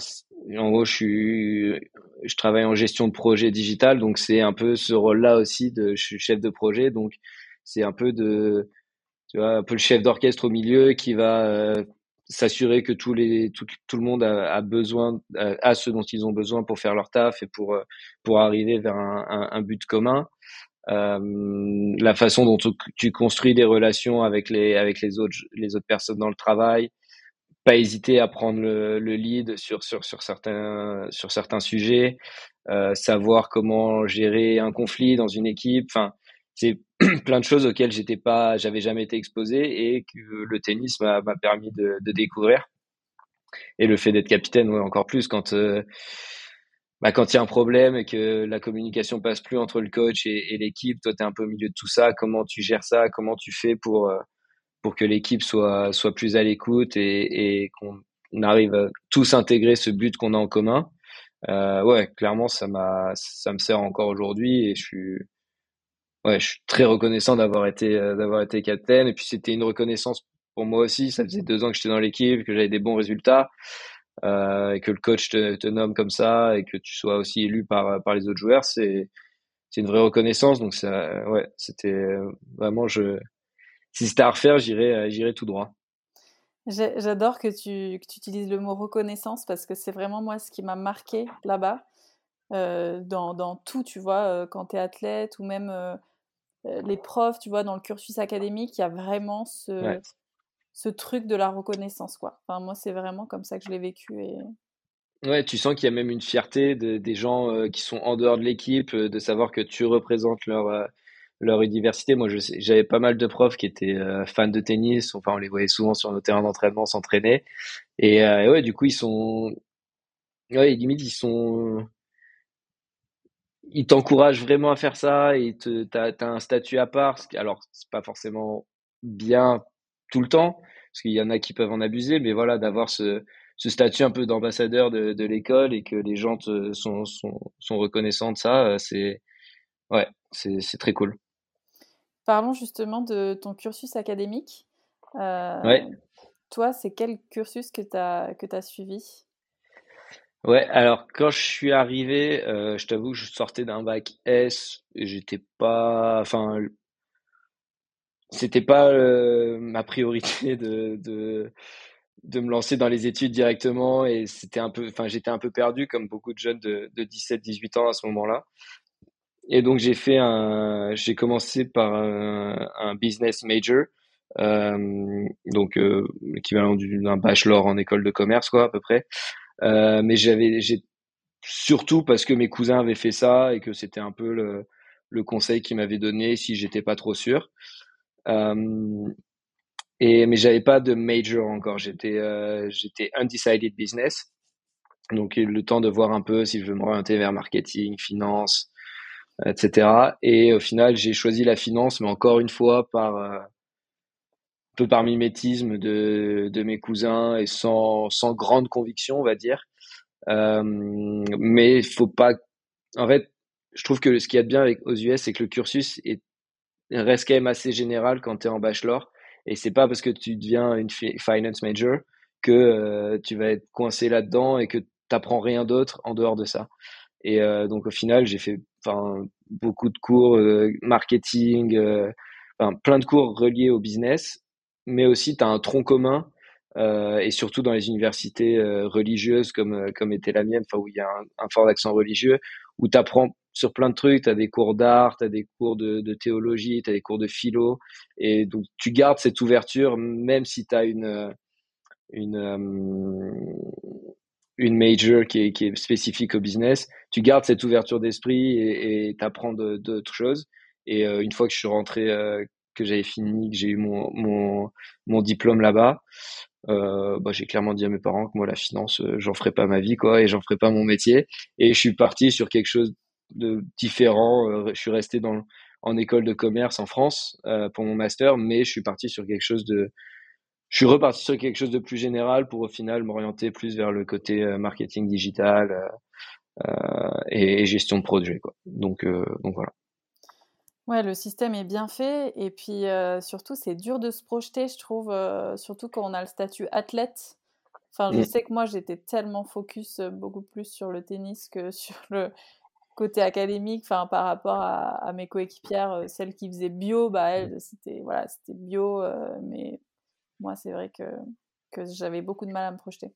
en gros, je, suis, je travaille en gestion de projet digital, donc c'est un peu ce rôle-là aussi de. Je suis chef de projet, donc c'est un peu de tu vois, un peu le chef d'orchestre au milieu qui va euh, s'assurer que tout, le monde a, besoin, a, ce dont ils ont besoin pour faire leur taf et pour, euh, pour arriver vers un, but commun. Euh, la façon dont tu, construis des relations avec les, avec les autres, les autres personnes dans le travail, pas hésiter à prendre le, le lead sur, sur, sur, certains, sur certains sujets, euh, savoir comment gérer un conflit dans une équipe. Enfin, c'est plein de choses auxquelles j'étais pas, j'avais jamais été exposé et que le tennis m'a permis de, de, découvrir. Et le fait d'être capitaine, ouais, encore plus quand euh, bah, quand il y a un problème et que la communication passe plus entre le coach et, et l'équipe, toi tu es un peu au milieu de tout ça. Comment tu gères ça Comment tu fais pour euh, pour que l'équipe soit soit plus à l'écoute et, et qu'on arrive à tous intégrer ce but qu'on a en commun. Euh, ouais, clairement, ça m'a, ça me sert encore aujourd'hui et je suis, ouais, je suis très reconnaissant d'avoir été euh, d'avoir été capitaine. Et puis c'était une reconnaissance pour moi aussi. Ça faisait deux ans que j'étais dans l'équipe, que j'avais des bons résultats, euh, et que le coach te, te, nomme comme ça, et que tu sois aussi élu par par les autres joueurs. C'est c'est une vraie reconnaissance. Donc ça, ouais, c'était vraiment je. Si c'était à refaire, j'irais euh, j'irais tout droit. J'adore que tu, que tu utilises le mot reconnaissance parce que c'est vraiment moi ce qui m'a marqué là-bas. Euh, dans, dans, tout, tu vois, euh, quand tu es athlète ou même euh, les profs, tu vois, dans le cursus académique, il y a vraiment ce, ce truc de la reconnaissance, quoi. Enfin, moi, c'est vraiment comme ça que je l'ai vécu. Et... Ouais, tu sens qu'il y a même une fierté de, des gens euh, qui sont en dehors de l'équipe, de savoir que tu représentes leur, leur université. Moi, j'avais pas mal de profs qui étaient fans de tennis. Enfin, on les voyait souvent sur nos terrains d'entraînement s'entraîner. Et, et, ouais, du coup, ils sont, ouais, limite, ils sont, il t'encourage vraiment à faire ça et tu as, un statut à part. Alors, c'est pas forcément bien tout le temps, parce qu'il y en a qui peuvent en abuser, mais voilà, d'avoir ce, ce statut un peu d'ambassadeur de, de l'école et que les gens te, sont, sont, sont reconnaissants de ça, euh, c'est ouais, c'est très cool. Parlons justement de ton cursus académique. Euh, ouais. Toi, c'est quel cursus que tu as, que as suivi? Ouais, alors quand je suis arrivé, euh, je t'avoue que je sortais d'un bac S, et j'étais pas, enfin, c'était pas euh, ma priorité de, de de me lancer dans les études directement et c'était un peu, enfin, j'étais un peu perdu comme beaucoup de jeunes de, de 17-18 ans à ce moment-là. Et donc j'ai fait un, j'ai commencé par un, business major, euh, donc euh, l'équivalent d'un bachelor en école de commerce quoi à peu près. Euh, mais j'avais, surtout parce que mes cousins avaient fait ça et que c'était un peu le, conseil qu'ils m'avaient donné si j'étais pas trop sûr. Euh, et mais j'avais pas de major encore. J'étais j'étais undecided business. Donc le temps de voir un peu si je veux m'orienter vers marketing, finance, etc. Et au final, j'ai choisi la finance, mais encore une fois par euh, peu par mimétisme de, de mes cousins et sans, sans grande conviction, on va dire. Euh, mais il faut pas. En fait, je trouve que ce qu'il y a de bien avec, aux US, c'est que le cursus est, reste quand même assez général quand tu es en bachelor. Et c'est pas parce que tu deviens une finance major que euh, tu vas être coincé là-dedans et que tu rien d'autre en dehors de ça. Et euh, donc au final, j'ai fait enfin beaucoup de cours euh, marketing, euh, enfin plein de cours reliés au business mais aussi tu as un tronc commun euh, et surtout dans les universités euh, religieuses comme euh, comme était la mienne, enfin où il y a un, fort accent religieux, où tu apprends sur plein de trucs, tu as des cours d'art, tu as des cours de, de théologie, tu as des cours de philo et donc tu gardes cette ouverture même si tu as une une, une major qui est, qui est spécifique au business, tu gardes cette ouverture d'esprit et tu apprends d'autres choses. Et une fois que je suis rentré, que j'avais fini, que j'ai eu mon, mon, mon diplôme là-bas, euh, bah, j'ai clairement dit à mes parents que moi la finance euh, j'en ferai pas ma vie quoi et j'en ferai pas mon métier et je suis parti sur quelque chose de différent euh, je suis resté dans en école de commerce en France euh, pour mon master mais je suis parti sur quelque chose de je suis reparti sur quelque chose de plus général pour au final m'orienter plus vers le côté marketing digital et, et, gestion de projet quoi donc donc voilà Ouais, le système est bien fait et puis surtout c'est dur de se projeter, je trouve, surtout quand on a le statut athlète. Enfin, je mmh. sais que moi j'étais tellement focus beaucoup plus sur le tennis que sur le côté académique. Enfin, par rapport à, mes coéquipières, celles qui faisaient bio, bah elles c'était voilà, c'était bio, mais moi c'est vrai que que j'avais beaucoup de mal à me projeter.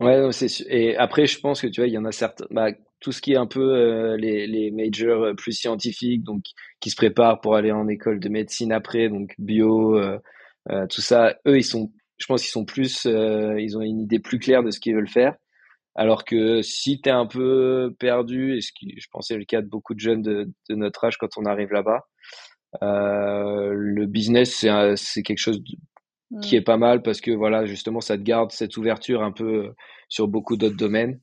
Ouais, c'est et après je pense que tu vois, il y en a certains, bah, tout ce qui est un peu euh, les, les majors euh, plus scientifiques, donc qui se préparent pour aller en école de médecine après, donc bio, euh, tout ça, eux ils sont, je pense qu'ils sont plus, ils ont une idée plus claire de ce qu'ils veulent faire. Alors que si tu es un peu perdu, et ce qui je pensais le cas de beaucoup de jeunes de, de notre âge quand on arrive là-bas, le business c'est quelque chose qui est mm. pas mal parce que voilà justement ça te garde cette ouverture un peu euh, sur beaucoup d'autres domaines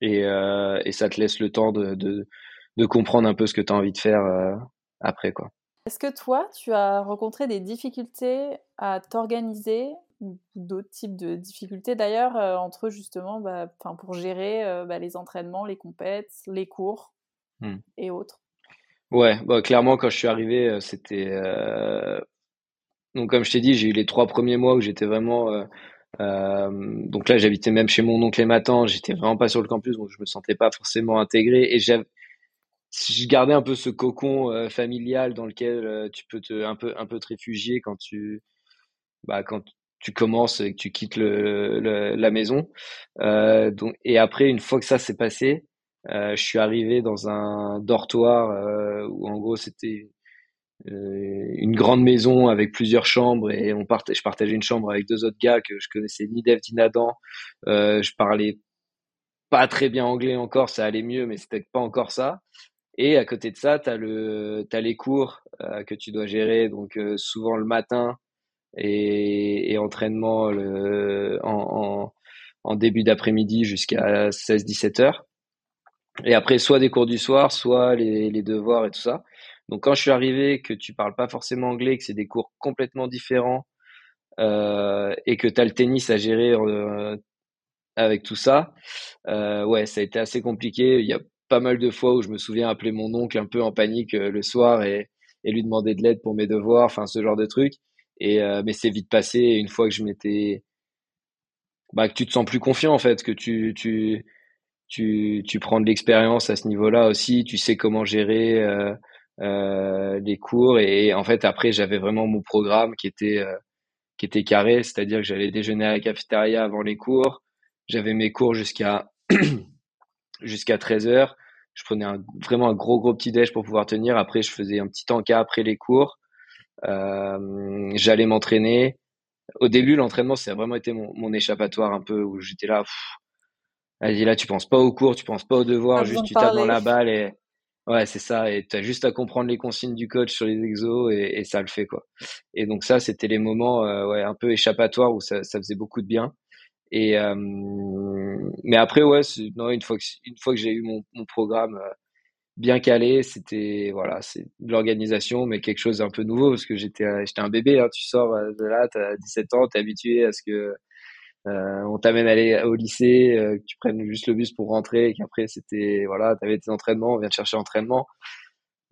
et, euh, et, ça te laisse le temps de, de, de comprendre un peu ce que tu as envie de faire euh, après quoi. Est-ce que toi tu as rencontré des difficultés à t'organiser ou d'autres types de difficultés d'ailleurs entre justement bah, pour gérer bah, les entraînements, les compètes, les cours mm. et autres? Ouais, bah, clairement quand je suis arrivé c'était donc comme je t'ai dit, j'ai eu les trois premiers mois où j'étais vraiment euh, euh, donc là, j'habitais même chez mon oncle et ma tante. J'étais vraiment pas sur le campus, donc je me sentais pas forcément intégré. Et j'avais, je gardais un peu ce cocon euh, familial dans lequel euh, tu peux te un peu un peu te réfugier quand tu bah quand tu commences et que tu quittes le, la maison. Euh, donc et après, une fois que ça s'est passé, je suis arrivé dans un dortoir où en gros c'était une grande maison avec plusieurs chambres et on partage, je partageais une chambre avec deux autres gars que je connaissais ni Dev ni Nadan. Euh, je parlais pas très bien anglais encore, ça allait mieux, mais c'était pas encore ça. Et à côté de ça, tu as, le, as les cours euh, que tu dois gérer, donc euh, souvent le matin et, et entraînement le, en, en, en début d'après-midi jusqu'à 16-17 heures. Et après, soit des cours du soir, soit les, les devoirs et tout ça. Donc quand je suis arrivé, que tu parles pas forcément anglais, que c'est des cours complètement différents euh, et que tu as le tennis à gérer euh, avec tout ça, euh, ouais, ça a été assez compliqué. Il y a pas mal de fois où je me souviens appeler mon oncle un peu en panique euh, le soir et, lui demander de l'aide pour mes devoirs, enfin ce genre de trucs. Et euh, mais c'est vite passé. une fois que je m'étais, bah que tu te sens plus confiant en fait, que tu tu tu, tu prends de l'expérience à ce niveau-là aussi, tu sais comment gérer euh, les cours. Et en fait après j'avais vraiment mon programme qui était euh, qui était carré, c'est-à-dire que j'allais déjeuner à la cafétéria avant les cours, j'avais mes cours jusqu'à jusqu'à 13 heures, je prenais un, vraiment un gros gros petit déj pour pouvoir tenir, après je faisais un petit encas après les cours, euh, j'allais m'entraîner. Au début l'entraînement ça a vraiment été mon, mon échappatoire un peu où j'étais là, vas-y là tu penses pas aux cours, tu penses pas aux devoirs, juste tu tapes dans la balle et Ouais, c'est ça. Et tu as juste à comprendre les consignes du coach sur les exos et, ça le fait, quoi. Et donc ça, c'était les moments euh, ouais, un peu échappatoires où ça, faisait beaucoup de bien. Et euh, mais après, ouais, non, une fois que une fois que j'ai eu mon, programme euh, bien calé, c'était voilà, c'est de l'organisation, mais quelque chose d'un peu nouveau parce que j'étais j'étais un bébé. Hein, tu sors de là, t'as 17 ans, t'es habitué à ce que euh, on t'amène aller au lycée, euh, que tu prennes juste le bus pour rentrer, et qu'après c'était voilà, t'avais tes entraînements, on vient te chercher entraînement.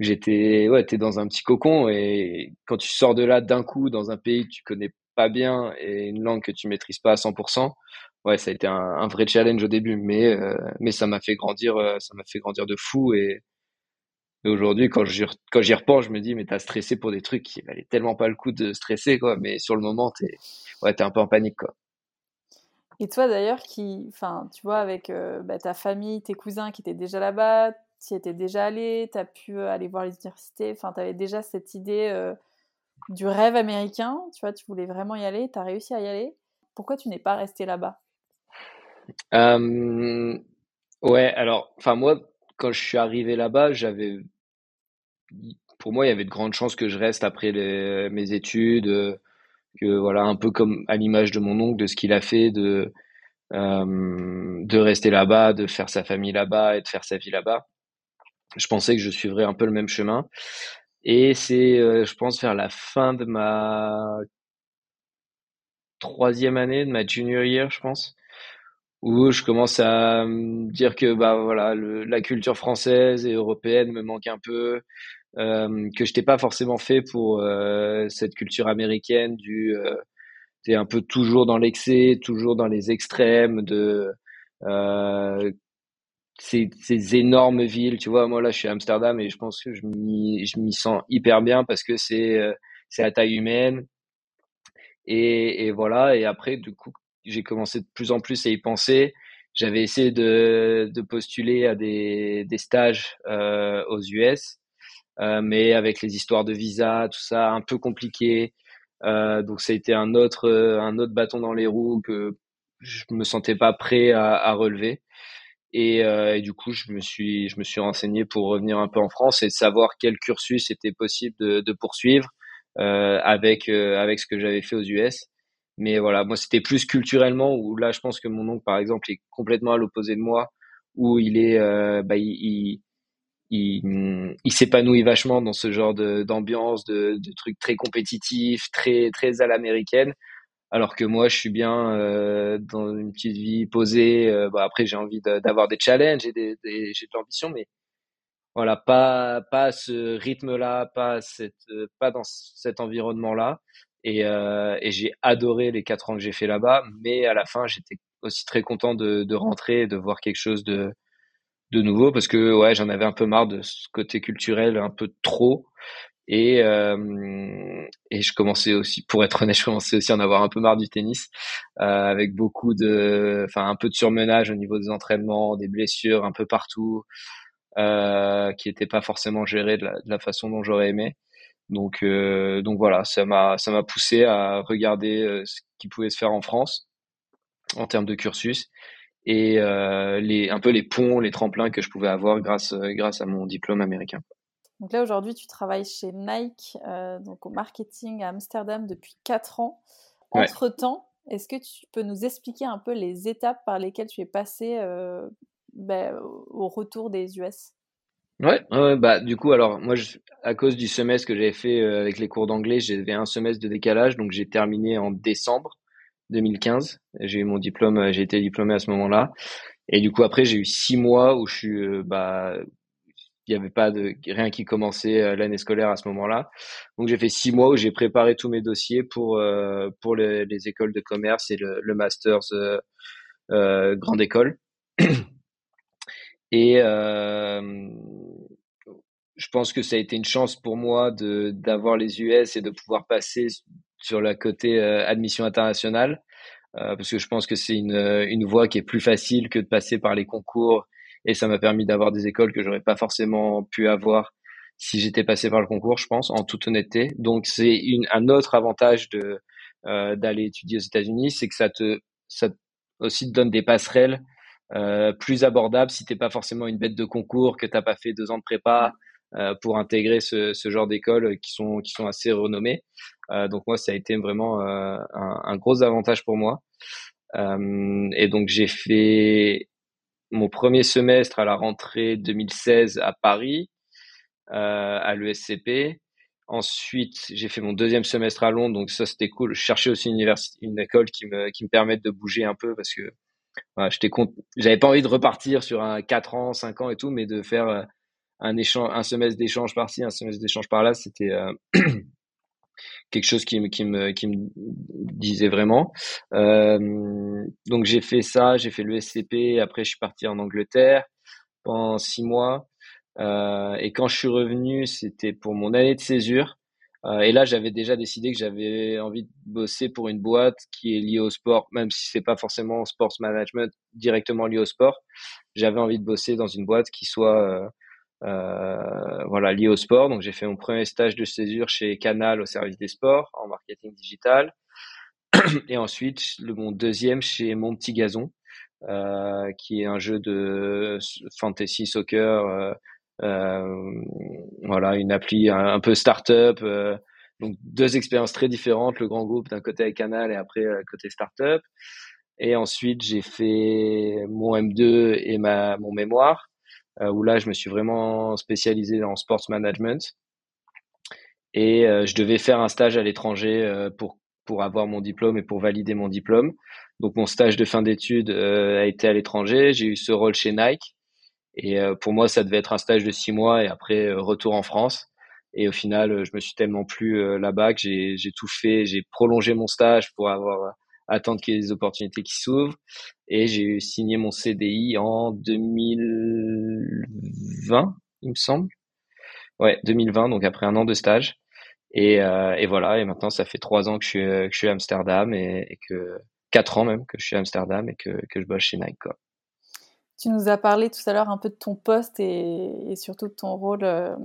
J'étais ouais, t'es dans un petit cocon et quand tu sors de là d'un coup dans un pays que tu connais pas bien et une langue que tu maîtrises pas à 100%, ouais, ça a été un, vrai challenge au début, mais euh, mais ça m'a fait grandir, ça m'a fait grandir de fou et, aujourd'hui quand j'y quand j'y repense, je me dis mais t'as stressé pour des trucs qui valaient tellement pas le coup de stresser quoi, mais sur le moment t'es ouais t'es un peu en panique quoi. Et toi d'ailleurs, qui, enfin, tu vois, avec euh, bah, ta famille, tes cousins qui étaient déjà là-bas, tu étais déjà allé, tu as pu euh, aller voir les universités, enfin, tu avais déjà cette idée euh, du rêve américain, tu vois, tu voulais vraiment y aller, tu as réussi à y aller. pourquoi tu n'es pas resté là-bas? Ouais, alors, enfin moi, quand je suis arrivé là-bas, j'avais, pour moi, il y avait de grandes chances que je reste après mes études, que voilà, un peu comme à l'image de mon oncle, de ce qu'il a fait, de de rester là-bas, de faire sa famille là-bas et de faire sa vie là-bas. Je pensais que je suivrais un peu le même chemin. Et c'est, je pense, vers la fin de ma troisième année, de ma junior year, je pense, où je commence à me dire que bah voilà la culture française et européenne me manque un peu euh, que je n'étais pas forcément fait pour euh, cette culture américaine du euh, t'es un peu toujours dans l'excès toujours dans les extrêmes de euh, ces, ces énormes villes. Tu vois moi là je suis à Amsterdam et je pense que je m'y sens hyper bien parce que c'est euh, c'est à taille humaine. Et, et voilà. Et après du coup j'ai commencé de plus en plus à y penser. J'avais essayé de, de, postuler à des, des stages euh, aux US, euh, mais avec les histoires de visa, tout ça, un peu compliqué. Euh, donc ça a été un autre, un autre bâton dans les roues que je me sentais pas prêt à, relever. Et, euh, du coup, je me suis, je me suis renseigné pour revenir un peu en France et savoir quel cursus était possible de, de poursuivre euh, avec euh, avec ce que j'avais fait aux US. Mais voilà, moi, c'était plus culturellement où là, je pense que mon oncle, par exemple, est complètement à l'opposé de moi, où il est, euh, bah, il, il, il, s'épanouit vachement dans ce genre d'ambiance, de, de, trucs très compétitifs, très, très à l'américaine. Alors que moi, je suis bien euh, dans une petite vie posée. Euh, après, j'ai envie d'avoir des challenges et des, j'ai de l'ambition, mais voilà, pas, pas ce rythme-là, pas cette, pas dans cet environnement-là. Et, euh, j'ai adoré les quatre ans que j'ai fait là-bas, mais à la fin, j'étais aussi très content de, de rentrer et de voir quelque chose de, de nouveau parce que ouais, j'en avais un peu marre de ce côté culturel un peu trop. Et, euh, et je commençais aussi, pour être honnête, je commençais aussi à en avoir un peu marre du tennis, euh, avec beaucoup de, enfin un peu de surmenage au niveau des entraînements, des blessures un peu partout, euh, qui n'étaient pas forcément gérées de la, de la façon dont j'aurais aimé. Donc, euh, donc voilà, ça m'a, ça m'a poussé à regarder euh, ce qui pouvait se faire en France en termes de cursus et euh, les, un peu les ponts, les tremplins que je pouvais avoir grâce, grâce à mon diplôme américain. Donc là, aujourd'hui, tu travailles chez Nike, donc au marketing à Amsterdam depuis 4 ans. Entre-temps, est-ce que tu peux nous expliquer un peu les étapes par lesquelles tu es passé ben, au retour des US Ouais, bah du coup alors moi je, à cause du semestre que j'avais fait euh, avec les cours d'anglais, j'avais un semestre de décalage donc j'ai terminé en décembre 2015. J'ai eu mon diplôme, euh, j'ai été diplômé à ce moment-là et du coup après j'ai eu six mois où je suis euh, bah il y avait pas de rien qui commençait l'année scolaire à ce moment-là. Donc j'ai fait six mois où j'ai préparé tous mes dossiers pour pour les, les, écoles de commerce et le, masters grande école. Et euh, je pense que ça a été une chance pour moi de d'avoir les US et de pouvoir passer sur la côté euh, admission internationale, euh, parce que je pense que c'est une, une voie qui est plus facile que de passer par les concours, et ça m'a permis d'avoir des écoles que j'aurais pas forcément pu avoir si j'étais passé par le concours, je pense, en toute honnêteté. Donc c'est un autre avantage de euh, d'aller étudier aux États-Unis, c'est que ça te ça aussi te donne des passerelles euh, plus abordable si t'es pas forcément une bête de concours, que t'as pas fait deux ans de prépa euh, pour intégrer ce, ce genre d'écoles qui sont qui sont assez renommées. Euh, donc moi, ça a été vraiment euh, un, un, gros avantage pour moi. Euh, et donc j'ai fait mon premier semestre à la rentrée 2016 à Paris, à l'ESCP. Ensuite, j'ai fait mon deuxième semestre à Londres, donc ça c'était cool. Je cherchais aussi une, une école qui me, qui me permette de bouger un peu parce que j'étais j'avais pas envie de repartir sur un 4 ans, 5 ans et tout, mais de faire un échange, un semestre d'échange par-ci, un semestre d'échange par-là, c'était euh, quelque chose qui me, qui me, qui me disait vraiment. Euh, donc j'ai fait ça, j'ai fait le SCP, après je suis parti en Angleterre pendant six mois. Euh, et quand je suis revenu, c'était pour mon année de césure. Euh, et là, j'avais déjà décidé que j'avais envie de bosser pour une boîte qui est liée au sport, même si c'est pas forcément sports management directement lié au sport. J'avais envie de bosser dans une boîte qui soit voilà liée au sport. Donc j'ai fait mon premier stage de césure chez Canal au service des sports en marketing digital. et ensuite, le, mon deuxième chez Mon Petit Gazon, euh, qui est un jeu de fantasy soccer, euh, euh, voilà, une appli un, peu start-up. Euh, donc deux expériences très différentes, le grand groupe d'un côté avec Canal et après côté start-up. Et ensuite, j'ai fait mon M2 et ma, mon mémoire, où là, je me suis vraiment spécialisé en sports management. Et je devais faire un stage à l'étranger pour pour avoir mon diplôme et pour valider mon diplôme. Donc mon stage de fin d'études euh, a été à l'étranger. J'ai eu ce rôle chez Nike. Et euh, pour moi, ça devait être un stage de six mois et après euh, retour en France. Et au final, je me suis tellement plu là-bas que j'ai, j'ai tout fait. J'ai prolongé mon stage pour avoir attendre qu'il y ait des opportunités qui s'ouvrent. Et j'ai signé mon CDI en 2020, il me semble. Ouais, 2020, donc après un an de stage. Et, euh, et, voilà, et maintenant ça fait trois ans que je suis, que je suis à Amsterdam et, que quatre ans même que je suis à Amsterdam et que, que je bosse chez Nike. Tu nous as parlé tout à l'heure un peu de ton poste et, surtout de ton rôle euh,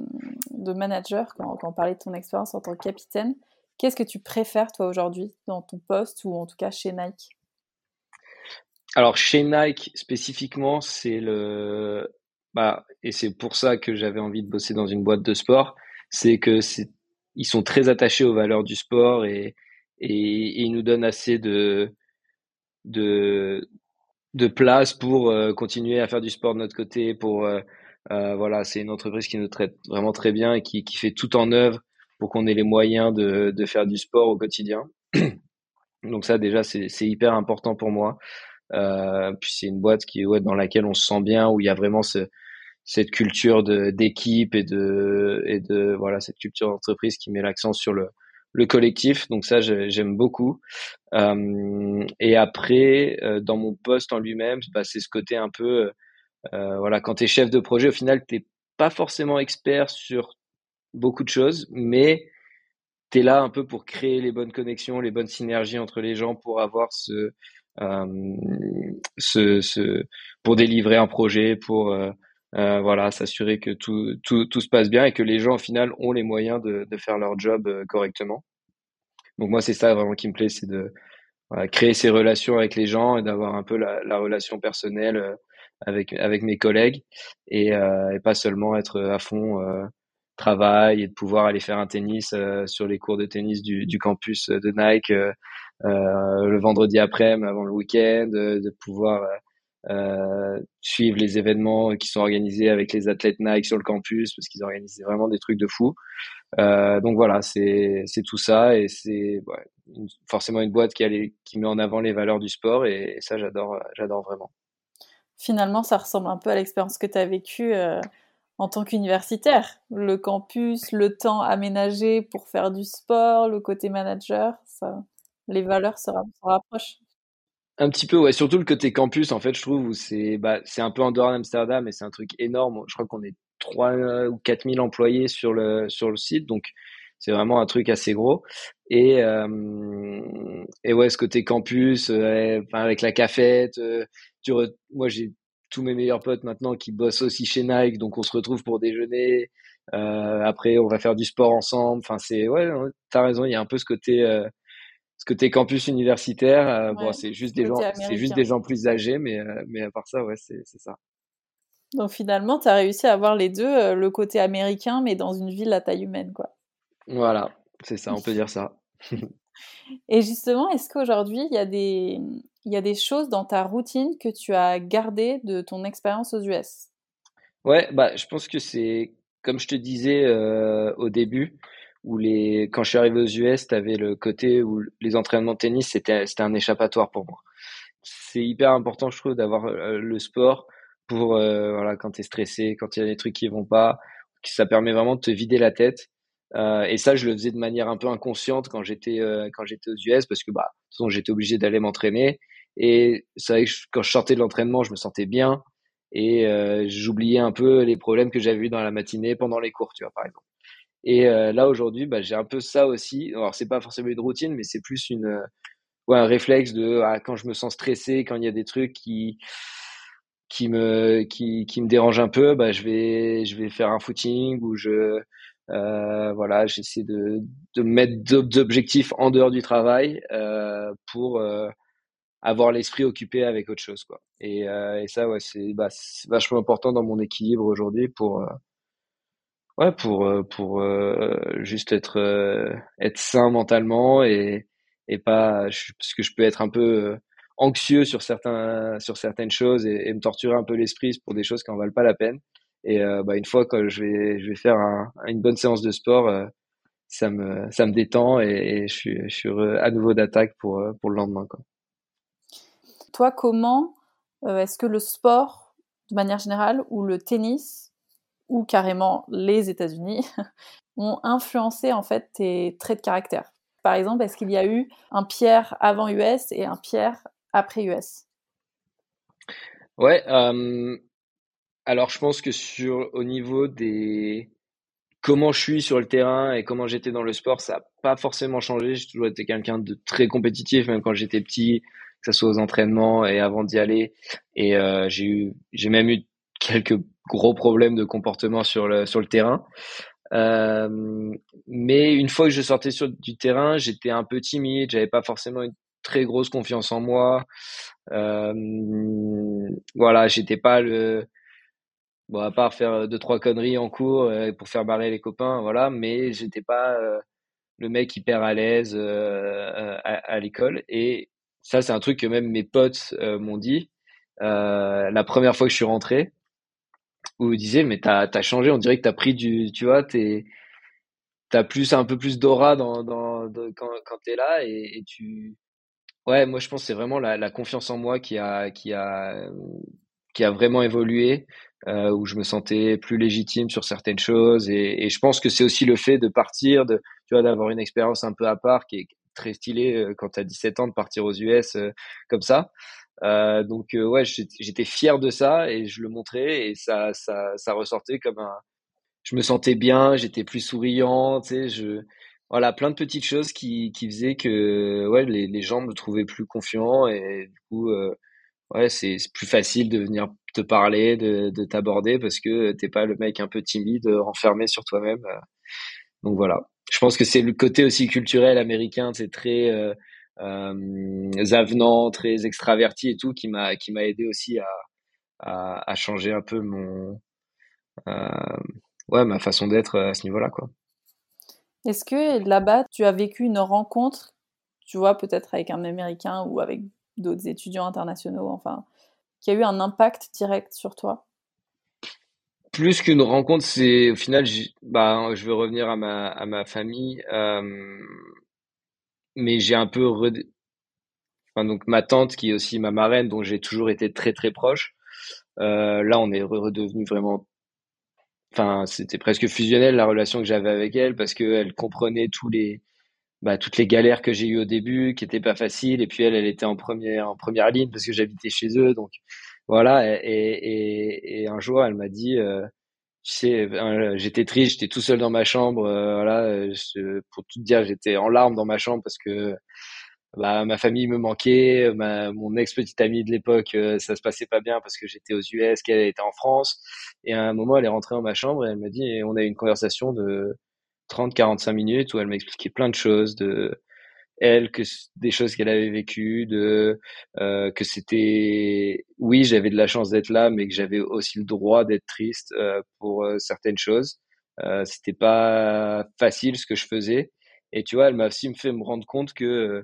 de manager quand, on parlait de ton expérience en tant que capitaine. Qu'est-ce que tu préfères toi aujourd'hui dans ton poste ou en tout cas chez Nike? Alors chez Nike spécifiquement, c'est le bah, et c'est pour ça que j'avais envie de bosser dans une boîte de sport, c'est que ils sont très attachés aux valeurs du sport et, ils nous donnent assez de, de, place pour euh, continuer à faire du sport de notre côté. Pour euh, euh, voilà, c'est une entreprise qui nous traite vraiment très bien et qui fait tout en œuvre qu'on ait les moyens de, faire du sport au quotidien. Donc ça déjà c'est hyper important pour moi. Euh, puis c'est une boîte qui ouais, dans laquelle on se sent bien où il y a vraiment ce, cette culture d'équipe et de et de voilà cette culture d'entreprise qui met l'accent sur le le collectif donc ça j'aime beaucoup euh, et après euh, dans mon poste en lui-même bah, c'est ce côté un peu voilà quand tu es chef de projet au final t'es pas forcément expert sur beaucoup de choses mais tu es là un peu pour créer les bonnes connexions les bonnes synergies entre les gens pour avoir ce euh, ce, ce pour délivrer un projet pour euh, euh, voilà, s'assurer que tout, tout, tout, se passe bien et que les gens au final ont les moyens de, de faire leur job euh, correctement. Donc moi c'est ça vraiment qui me plaît, c'est de créer ces relations avec les gens et d'avoir un peu la, la relation personnelle euh, avec avec mes collègues et, et pas seulement être à fond travail et de pouvoir aller faire un tennis sur les cours de tennis du, campus de Nike le vendredi après avant le week-end, de pouvoir euh, suivre les événements qui sont organisés avec les athlètes Nike sur le campus parce qu'ils organisent vraiment des trucs de fou. Euh, donc voilà, c'est tout ça et c'est forcément une boîte qui a qui met en avant les valeurs du sport et, ça j'adore j'adore vraiment. Finalement, ça ressemble un peu à l'expérience que tu as vécue euh, en tant qu'universitaire. Le campus, le temps aménagé pour faire du sport, le côté manager, ça, les valeurs se rapprochent. Un petit peu, ouais. Surtout le côté campus, en fait, je trouve, où c'est, bah, un peu en dehors d'Amsterdam et c'est un truc énorme. Je crois qu'on est 3 ou 4 000 employés sur le, sur le site. Donc, c'est vraiment un truc assez gros. Et, euh, et ouais, ce côté campus, euh, avec la cafette, euh, tu moi, j'ai tous mes meilleurs potes maintenant qui bossent aussi chez Nike. Donc, on se retrouve pour déjeuner. Euh, après, on va faire du sport ensemble. Enfin, c'est, ouais, t'as raison. Il y a un peu ce côté, parce que tes campus universitaires, euh, bon, c'est juste des gens, c'est juste des gens plus âgés, mais euh, mais à part ça, ouais, c'est ça. Donc finalement, tu as réussi à avoir les deux, euh, le côté américain, mais dans une ville à taille humaine, quoi. Voilà, c'est ça, on peut dire ça. Et justement, est-ce qu'aujourd'hui, il y a des y a des choses dans ta routine que tu as gardées de ton expérience aux US Ouais, bah, je pense que c'est comme je te disais au début, où les, quand je suis arrivé aux US, tu avais le côté où les entraînements de tennis, c'était, c'était un échappatoire pour moi. C'est hyper important, je trouve, d'avoir euh, le sport pour, euh, voilà, quand tu es stressé, quand il y a des trucs qui vont pas, ça permet vraiment de te vider la tête. Euh, et ça, je le faisais de manière un peu inconsciente quand j'étais euh, quand j'étais aux US parce que bah, de toute façon, j'étais obligé d'aller m'entraîner. Et c'est vrai que quand je sortais de l'entraînement, je me sentais bien et j'oubliais un peu les problèmes que j'avais eu dans la matinée pendant les cours, tu vois, par exemple. Et euh, là aujourd'hui, bah, j'ai un peu ça aussi. Alors c'est pas forcément une routine, mais c'est plus une euh, ouais, un réflexe de ah, quand je me sens stressé, quand il y a des trucs qui qui me qui, qui me dérangent un peu, bah je vais je vais faire un footing ou je voilà, j'essaie de, de mettre d'objectifs en dehors du travail pour avoir l'esprit occupé avec autre chose quoi. Et, et ça ouais c'est bah, vachement important dans mon équilibre aujourd'hui pour ouais pour pour juste être être sain mentalement et et pas parce que je peux être un peu anxieux sur certains sur certaines choses et, me torturer un peu l'esprit pour des choses qui en valent pas la peine et bah une fois que je vais je vais faire une bonne séance de sport ça me ça me détend et, je suis je suis à nouveau d'attaque pour pour le lendemain quoi. Toi comment est-ce que le sport de manière générale ou le tennis ou carrément les États-Unis ont influencé en fait tes traits de caractère? Par exemple, est-ce qu'il y a eu un Pierre avant US et un Pierre après US Ouais. Alors, je pense que sur au niveau des comment je suis sur le terrain et comment j'étais dans le sport, ça n'a pas forcément changé. J'ai toujours été quelqu'un de très compétitif, même quand j'étais petit, que ce soit aux entraînements et avant d'y aller. Et j'ai eu, j'ai même eu quelques gros problèmes de comportement sur le, sur le terrain. Euh, mais une fois que je sortais sur du terrain, j'étais un peu timide, j'avais pas forcément une très grosse confiance en moi. Euh, voilà, j'étais pas le bon à part faire deux trois conneries en cours pour faire barrer les copains, voilà, mais j'étais pas le mec hyper à l'aise à, l'école et ça c'est un truc que même mes potes m'ont dit. la première fois que je suis rentré, où vous disiez mais t'as as changé on dirait que t'as pris du tu vois t'as plus un peu plus d'aura quand quand t'es là et, et, tu ouais moi je pense c'est vraiment la, la, confiance en moi qui a qui a qui a vraiment évolué euh, où je me sentais plus légitime sur certaines choses et, et je pense que c'est aussi le fait de partir de tu vois d'avoir une expérience un peu à part qui est très stylée euh, quand t'as 17 ans de partir aux US euh, comme ça euh, donc euh, ouais, j'étais fier de ça et je le montrais et ça, ça, ça ressortait comme un. Je me sentais bien, j'étais plus souriant, tu sais, je voilà, plein de petites choses qui, qui faisaient que ouais, les, les gens me trouvaient plus confiant et du coup, euh, ouais, c'est plus facile de venir te parler, de, de t'aborder parce que t'es pas le mec un peu timide, renfermé sur toi-même. Donc voilà. Je pense que c'est le côté aussi culturel américain, c'est très euh, avenant, très extraverti et tout, qui m'a qui m'a aidé aussi à, changer un peu mon euh, ouais ma façon d'être à ce niveau-là quoi. Est-ce que là-bas tu as vécu une rencontre, tu vois peut-être avec un Américain ou avec d'autres étudiants internationaux, enfin, qui a eu un impact direct sur toi? Plus qu'une rencontre, c'est au final, bah, je veux revenir à ma, famille. Euh, mais j'ai un peu donc ma tante qui est aussi ma marraine dont j'ai toujours été très très proche euh, là on est redevenu vraiment enfin c'était presque fusionnel la relation que j'avais avec elle parce que elle comprenait tous les bah, toutes les galères que j'ai eues au début qui étaient pas faciles et puis elle elle était en première en première ligne parce que j'habitais chez eux donc voilà et, et, et un jour elle m'a dit euh, tu sais, j'étais triste, j'étais tout seul dans ma chambre. Euh, voilà, pour tout dire, j'étais en larmes dans ma chambre parce que bah, ma famille me manquait, ma, mon ex petite amie de l'époque, euh, ça se passait pas bien parce que j'étais aux US, qu'elle était en France. Et à un moment, elle est rentrée dans ma chambre et elle m'a dit, on a eu une conversation de 30-45 minutes où elle m'expliquait plein de choses, de elle que des choses qu'elle avait vécues de euh, que c'était oui j'avais de la chance d'être là mais que j'avais aussi le droit d'être triste euh, pour euh, certaines choses. Euh, c'était pas facile ce que je faisais. Et tu vois elle m'a aussi fait me rendre compte que euh,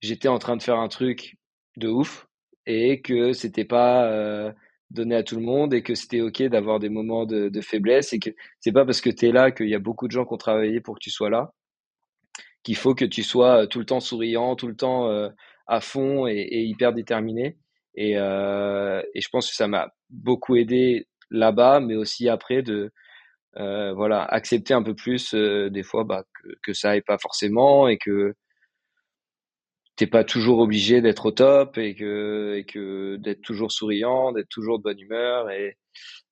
j'étais en train de faire un truc de ouf et que c'était pas donné à tout le monde et que c'était ok d'avoir des moments de, faiblesse et que c'est pas parce que tu es là qu'il y a beaucoup de gens qui ont travaillé pour que tu sois là qu'il faut que tu sois euh, tout le temps souriant, tout le temps euh, à fond et, et, hyper déterminé. Et, euh, et je pense que ça m'a beaucoup aidé là-bas, mais aussi après de euh, voilà accepter un peu plus euh, des fois bah, que, que ça aille pas forcément et que t'es pas toujours obligé d'être au top et que et que d'être toujours souriant, d'être toujours de bonne humeur et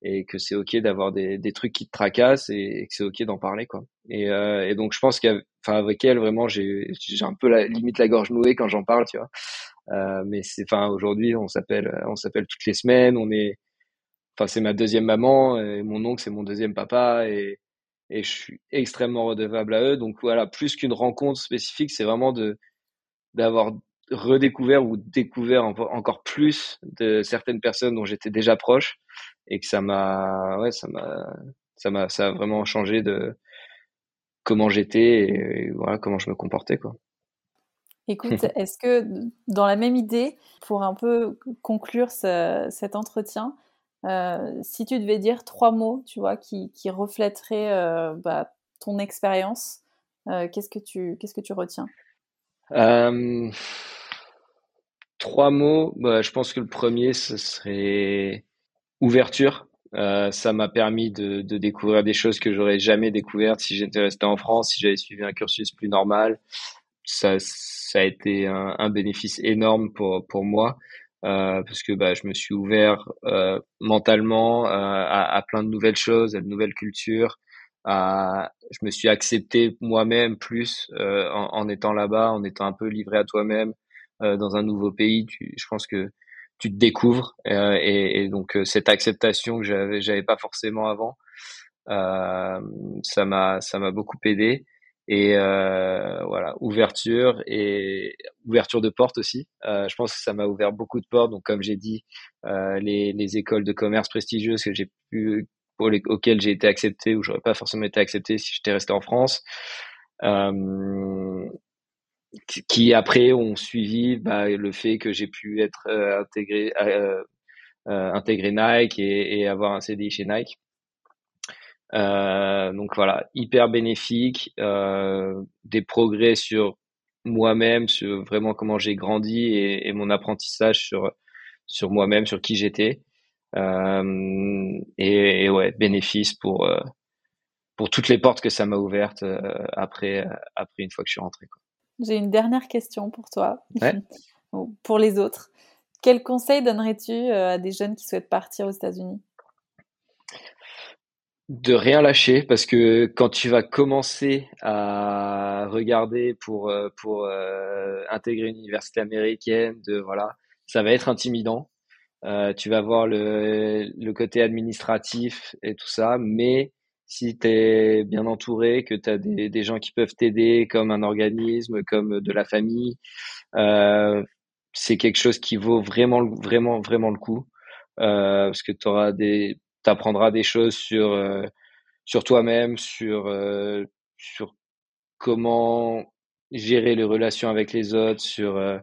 et que c'est ok d'avoir des, des trucs qui te tracassent et, que c'est ok d'en parler quoi. Et, euh, et donc je pense qu'avec avec elle vraiment j'ai j'ai un peu la limite la gorge nouée quand j'en parle tu vois. Euh, mais c'est enfin aujourd'hui on s'appelle on s'appelle toutes les semaines on est enfin c'est ma deuxième maman et mon oncle c'est mon deuxième papa et et je suis extrêmement redevable à eux. Donc voilà, plus qu'une rencontre spécifique, c'est vraiment de d'avoir redécouvert ou découvert encore plus de certaines personnes dont j'étais déjà proche et que ça m'a ouais ça m'a ça m'a ça a vraiment changé de comment j'étais et, voilà comment je me comportais quoi. Écoute, est-ce que dans la même idée, pour un peu conclure cet entretien, euh, si tu devais dire trois mots, tu vois, qui, qui reflèteraient euh, bah, ton expérience, euh, qu'est-ce que tu qu'est-ce que tu retiens? Trois mots. Bah, je pense que le premier, ce serait ouverture. ça m'a permis de, découvrir des choses que j'aurais jamais découvertes si j'étais resté en France, si j'avais suivi un cursus plus normal. Ça, ça a été un, bénéfice énorme pour pour moi. Euh, parce que bah, je me suis ouvert euh, mentalement euh, à, plein de nouvelles choses, à de nouvelles cultures. À, je me suis accepté moi-même plus euh, en, en, étant là-bas, en étant un peu livré à toi-même dans un nouveau pays. Tu, je pense que tu te découvres et, et, donc cette acceptation que j'avais, j'avais pas forcément avant, ça m'a ça m'a beaucoup aidé. Et euh, voilà, ouverture et ouverture de portes aussi. Euh, je pense que ça m'a ouvert beaucoup de portes. Donc, comme j'ai dit, euh, les, les écoles de commerce prestigieuses que j'ai pu, pour les, auxquelles j'ai été accepté ou j'aurais pas forcément été accepté si j'étais resté en France. Euh, qui après ont suivi bah, le fait que j'ai pu être euh, intégré, euh, intégré Nike et, avoir un CDI chez Nike. Euh, donc voilà, hyper bénéfique, euh, des progrès sur moi-même, sur vraiment comment j'ai grandi et, et, mon apprentissage sur sur moi-même, sur qui j'étais. Euh, et, et, ouais, bénéfice pour euh, pour toutes les portes que ça m'a ouvertes euh, après après une fois que je suis rentré. J'ai une dernière question pour toi, ouais. pour les autres. Quel conseil donnerais-tu à des jeunes qui souhaitent partir aux États-Unis? De rien lâcher parce que quand tu vas commencer à regarder pour pour euh, intégrer une université américaine de voilà ça va être intimidant euh, tu vas voir le, le côté administratif et tout ça mais si tu es bien entouré que tu as des, des gens qui peuvent t'aider comme un organisme comme de la famille euh, c'est quelque chose qui vaut vraiment vraiment vraiment le coup parce que tu des t'apprendras des choses sur euh, sur toi-même, sur euh, sur comment gérer les relations avec les autres, sur euh,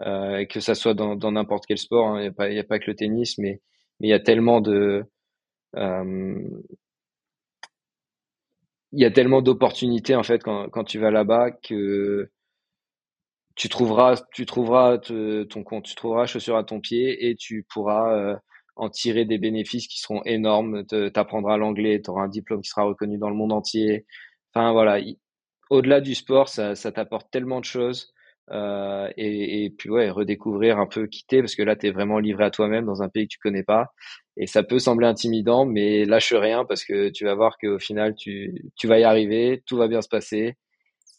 que ça soit dans n'importe quel sport. Hein. Il n'y a a pas que le tennis, mais mais il y a tellement de il y a tellement d'opportunités en fait quand, quand tu vas là-bas que tu trouveras tu trouveras ton compte tu trouveras chaussure à ton pied et tu pourras en tirer des bénéfices qui seront énormes. Tu apprendras l'anglais, tu auras un diplôme qui sera reconnu dans le monde entier. Enfin voilà, au-delà du sport, ça, ça t'apporte tellement de choses. Euh, et, et, puis ouais, redécouvrir un peu, quitter, parce que là, tu es vraiment livré à toi-même dans un pays que tu connais pas. Et ça peut sembler intimidant, mais lâche rien, parce que tu vas voir qu'au final, tu, tu vas y arriver, tout va bien se passer.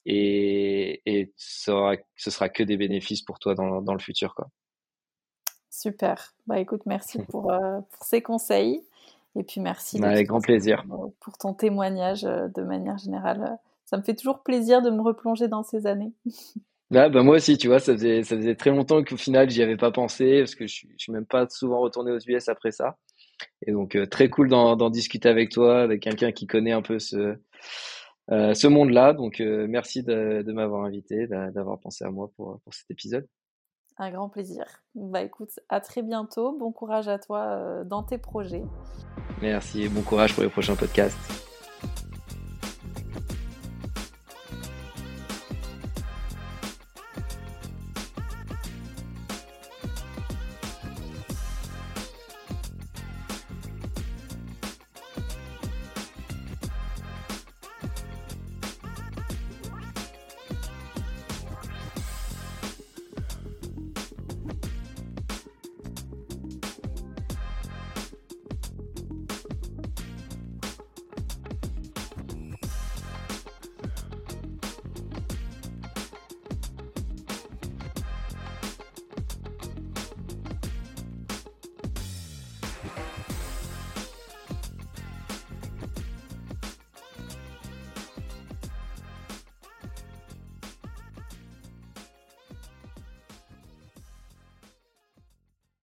Et, et ça aura, ce sera que des bénéfices pour toi dans, dans le futur. Quoi. Super. Bah écoute, merci pour, euh, pour ces conseils. Et puis merci. Bah, avec grand plaisir. Pour, ton témoignage euh, de manière générale. Ça me fait toujours plaisir de me replonger dans ces années. bah, moi aussi, tu vois, ça faisait, ça faisait très longtemps qu'au final, j'y avais pas pensé, parce que je, je suis même pas souvent retourné aux US après ça. Et donc, euh, très cool d'en discuter avec toi, avec quelqu'un qui connaît un peu ce, ce monde-là. Donc, merci de, de m'avoir invité, d'avoir pensé à moi pour, pour cet épisode. Un grand plaisir. Bah écoute, à très bientôt. Bon courage à toi euh, dans tes projets. Merci et bon courage pour les prochains podcasts.